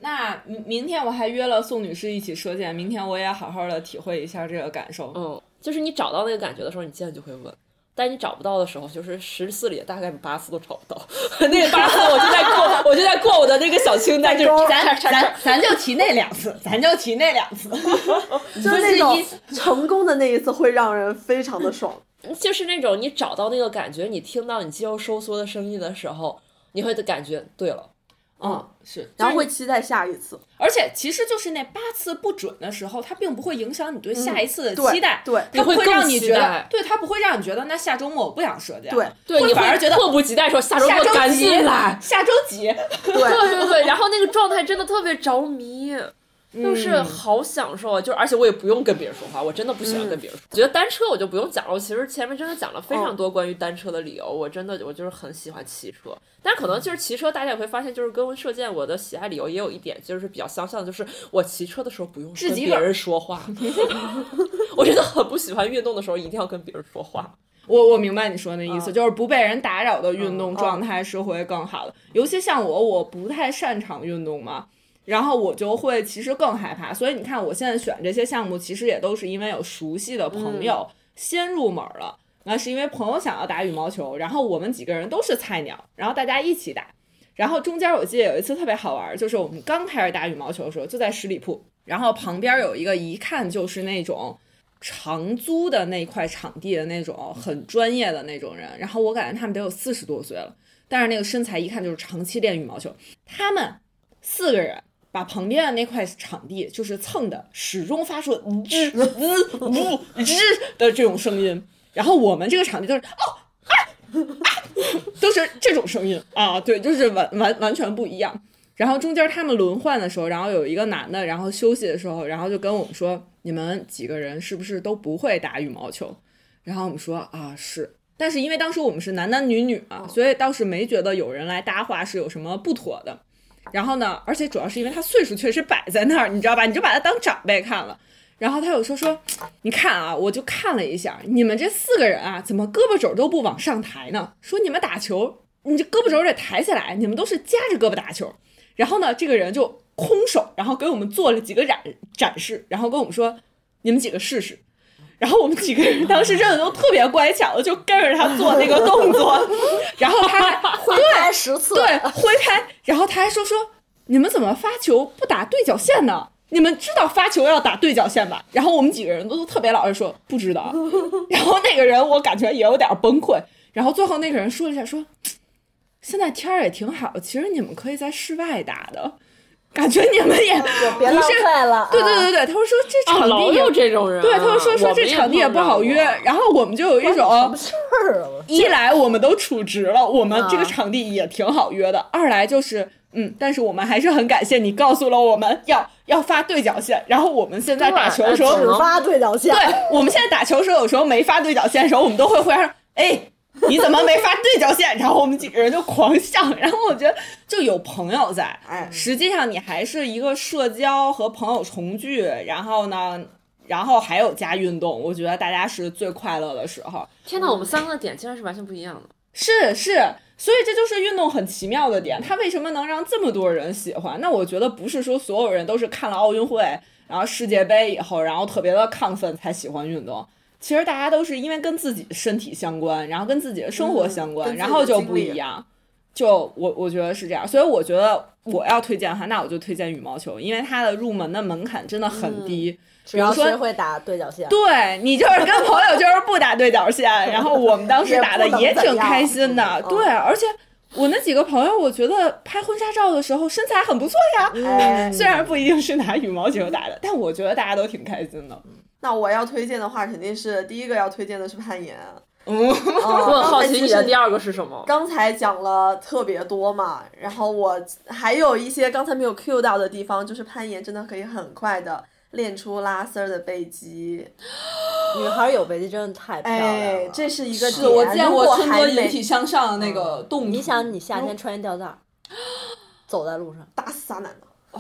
那明明天我还约了宋女士一起射箭，明天我也好好的体会一下这个感受。嗯，就是你找到那个感觉的时候，你剑就会稳。但你找不到的时候，就是十次里大概八次都找不到。那个八次，我就在过，我就在过我的那个小清单，就是咱咱咱就提那两次，咱就提那两次。就是那种成功的那一次会让人非常的爽。就是那种你找到那个感觉，你听到你肌肉收缩的声音的时候，你会感觉对了。嗯，是，然后会期待下一次。而且其实就是那八次不准的时候，它并不会影响你对下一次的期待，对它不会让你觉得，对，它不会让你觉得那下周末我不想射箭，对对，你反而觉得迫不及待说下周末赶紧来。下周几，对对对，然后那个状态真的特别着迷，就是好享受啊！就是而且我也不用跟别人说话，我真的不喜欢跟别人说。我觉得单车我就不用讲了，我其实前面真的讲了非常多关于单车的理由。我真的我就是很喜欢骑车，但可能就是骑车，大家也会发现，就是跟射箭我的喜爱理由也有一点就是比较相像的，就是我骑车的时候不用跟别自己个儿人说话。我真的很不喜欢运动的时候一定要跟别人说话。我我明白你说那意思，嗯就是不被人打扰的运动嗯状态是会更好的。尤其像我，我不太擅长运动嘛，然后我就会其实更害怕。所以你看，我现在选这些项目，其实也都是因为有熟悉的朋友先入门了。那是因为朋友想要打羽毛球，然后我们几个人都是菜鸟，然后大家一起打。然后中间我记得有一次特别好玩，就是我们刚开始打羽毛球的时候，就在十里铺，然后旁边有一个一看就是那种长租的那块场地的那种很专业的那种人，然后我感觉他们得有四十多岁了，但是那个身材一看就是长期练羽毛球。他们四个人把旁边的那块场地就是蹭的，始终发出吱 吱呜吱的这种声音，然后我们这个场地就是哦啊啊，都是这种声音啊，对，就是完完完全不一样。然后中间他们轮换的时候，然后有一个男的，然后休息的时候，然后就跟我们说：“你们几个人是不是都不会打羽毛球？”然后我们说：“啊，是。”但是因为当时我们是男男女女嘛，所以倒是没觉得有人来搭话是有什么不妥的。然后呢，而且主要是因为他岁数确实摆在那儿，你知道吧？你就把他当长辈看了。然后他有说说，你看啊，我就看了一下，你们这四个人啊，怎么胳膊肘都不往上抬呢？说你们打球，你这胳膊肘得抬起来，你们都是夹着胳膊打球。然后呢，这个人就空手，然后给我们做了几个展展示，然后跟我们说，你们几个试试。然后我们几个人当时真的都特别乖巧的，就跟着他做那个动作，然后他还挥拍十次，对，挥拍，然后他还说说你们怎么发球不打对角线呢？你们知道发球要打对角线吧？然后我们几个人都都特别老实说不知道，然后那个人我感觉也有点崩溃，然后最后那个人说了一下说，现在天儿也挺好，其实你们可以在室外打的，感觉你们也 别浪不是费了。对对啊，对对，他们说这啊，场地也有这种人啊，对，他们说说这场地也不好约，然后我们就有一种一来我们都处职了，我们这个啊场地也挺好约的；二来就是，嗯，但是我们还是很感谢你告诉了我们要要发对角线，然后我们现在打球的时候，对只发对角线。对，我们现在打球的时候，有时候没发对角线的时候，我们都会互相说，哎。你怎么没发对角线？然后我们几个人就狂笑。然后我觉得就有朋友在，哎实际上你还是一个社交和朋友重聚，然后呢，然后还有加运动，我觉得大家是最快乐的时候。天哪，我们三个的点竟然是完全不一样的。是是，所以这就是运动很奇妙的点，它为什么能让这么多人喜欢？那我觉得不是说所有人都是看了奥运会，然后世界杯以后，然后特别的亢奋才喜欢运动。其实大家都是因为跟自己的身体相关，然后跟自己的生活相关，然后就不一样。就我我觉得是这样，所以我觉得我要推荐的话，那我就推荐羽毛球，因为它的入门的门槛真的很低。比如说谁会打对角线，对你就是跟朋友就是不打对角线，然后我们当时打的也挺开心的，对，而且我那几个朋友，我觉得拍婚纱照的时候身材很不错呀，哎，虽然不一定是拿羽毛球打的，但我觉得大家都挺开心的。那我要推荐的话，肯定是第一个要推荐的是攀岩。嗯，我我很好奇你的第二个是什么？刚才讲了特别多嘛，然后我还有一些刚才没有 cue 到的地方，就是攀岩真的可以很快的练出拉丝儿的背肌。女孩有背肌真的太漂亮了。哎，这是一个是。我见过春哥果还没引体向上的那个动作。你想，你夏天穿一吊带儿，走在路上，打死仨男的。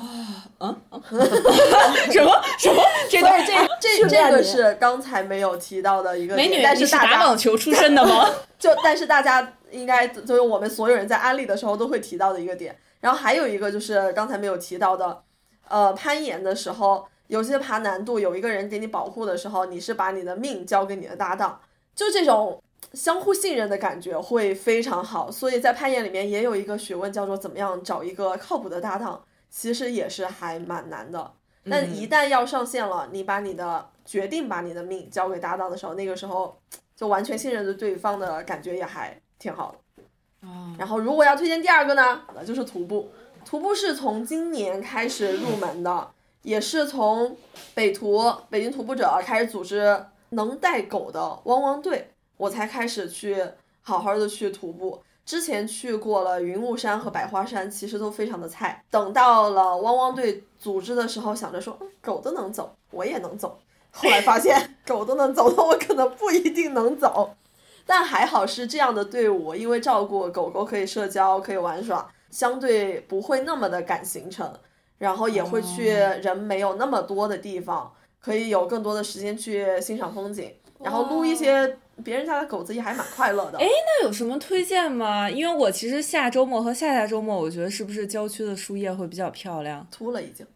什么什么？这段这这这个是刚才没有提到的一个点，美女，但你是大家打网球出身的吗？就但是大家应该就是我们所有人在安利的时候都会提到的一个点。然后还有一个就是刚才没有提到的，呃，攀岩的时候，有些爬难度有一个人给你保护的时候，你是把你的命交给你的搭档，就这种相互信任的感觉会非常好。所以在攀岩里面也有一个学问叫做怎么样找一个靠谱的搭档，其实也是还蛮难的。但一旦要上线了，你把你的决定把你的命交给搭档的时候，那个时候就完全信任着对方的感觉也还挺好的。然后如果要推荐第二个呢，那就是徒步。徒步是从今年开始入门的，也是从北图北京徒步者开始组织能带狗的汪汪队，我才开始去好好的去徒步。之前去过了云雾山和百花山，其实都非常的菜。等到了汪汪队组织的时候，想着说，嗯，狗都能走，我也能走。后来发现 狗都能走的，我可能不一定能走。但还好是这样的队伍，因为照顾狗狗可以社交，可以玩耍，相对不会那么的赶行程，然后也会去人没有那么多的地方，可以有更多的时间去欣赏风景，然后撸一些别人家的狗子也还蛮快乐的。哎，那有什么推荐吗？因为我其实下周末和下下周末，我觉得是不是郊区的树叶会比较漂亮？秃了已经。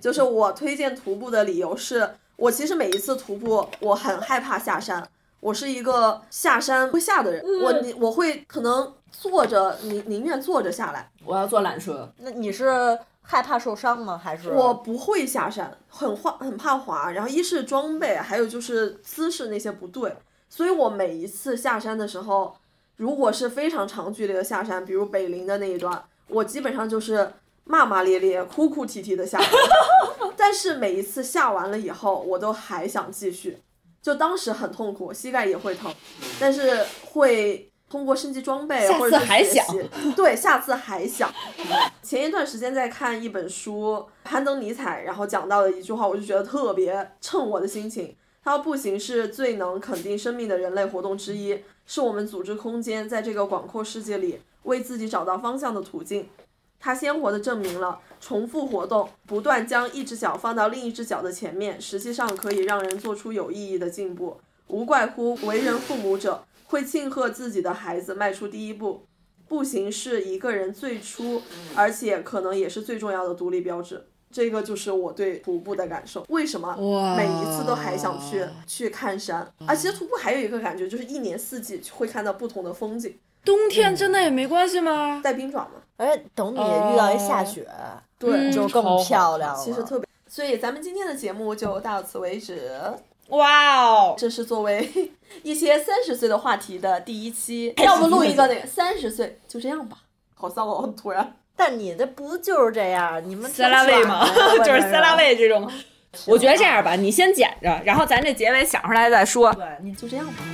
就是我推荐徒步的理由是，我其实每一次徒步，我很害怕下山。我是一个下山会下的人，我你我会可能坐着，宁宁愿坐着下来。我要坐缆车，那你是害怕受伤吗？还是我不会下山，很滑，很怕滑。然后一是装备，还有就是姿势那些不对，所以我每一次下山的时候，如果是非常长距离的下山，比如北陵的那一段，我基本上就是骂骂咧咧、哭哭啼啼的下山。但是每一次下完了以后，我都还想继续。就当时很痛苦，膝盖也会疼，但是会通过升级装备或者是学习，对，下次还想。前一段时间在看一本书，攀登尼采，然后讲到的一句话，我就觉得特别衬我的心情。他说：“步行是最能肯定生命的人类活动之一，是我们组织空间在这个广阔世界里为自己找到方向的途径。它鲜活地证明了，重复活动，不断将一只脚放到另一只脚的前面，实际上可以让人做出有意义的进步。无怪乎为人父母者会庆贺自己的孩子迈出第一步。步行是一个人最初，而且可能也是最重要的独立标志。这个就是我对徒步的感受。为什么每一次都还想去去看山？啊，其实徒步还有一个感觉，就是一年四季会看到不同的风景。冬天真的也没关系吗？带冰爪吗？而且等你遇到一下雪，对，就更漂亮了。其实特别，所以咱们今天的节目就到此为止。哇哦，这是作为 一些三十岁的话题的第一期，要不录一个那个三十岁就这样吧？好丧哦，突然。但你这不就是这样？你们塞拉味吗？就是塞拉味这种。我觉得这样吧，你先剪着，然后咱这结尾想出来再说。对，你就这样吧。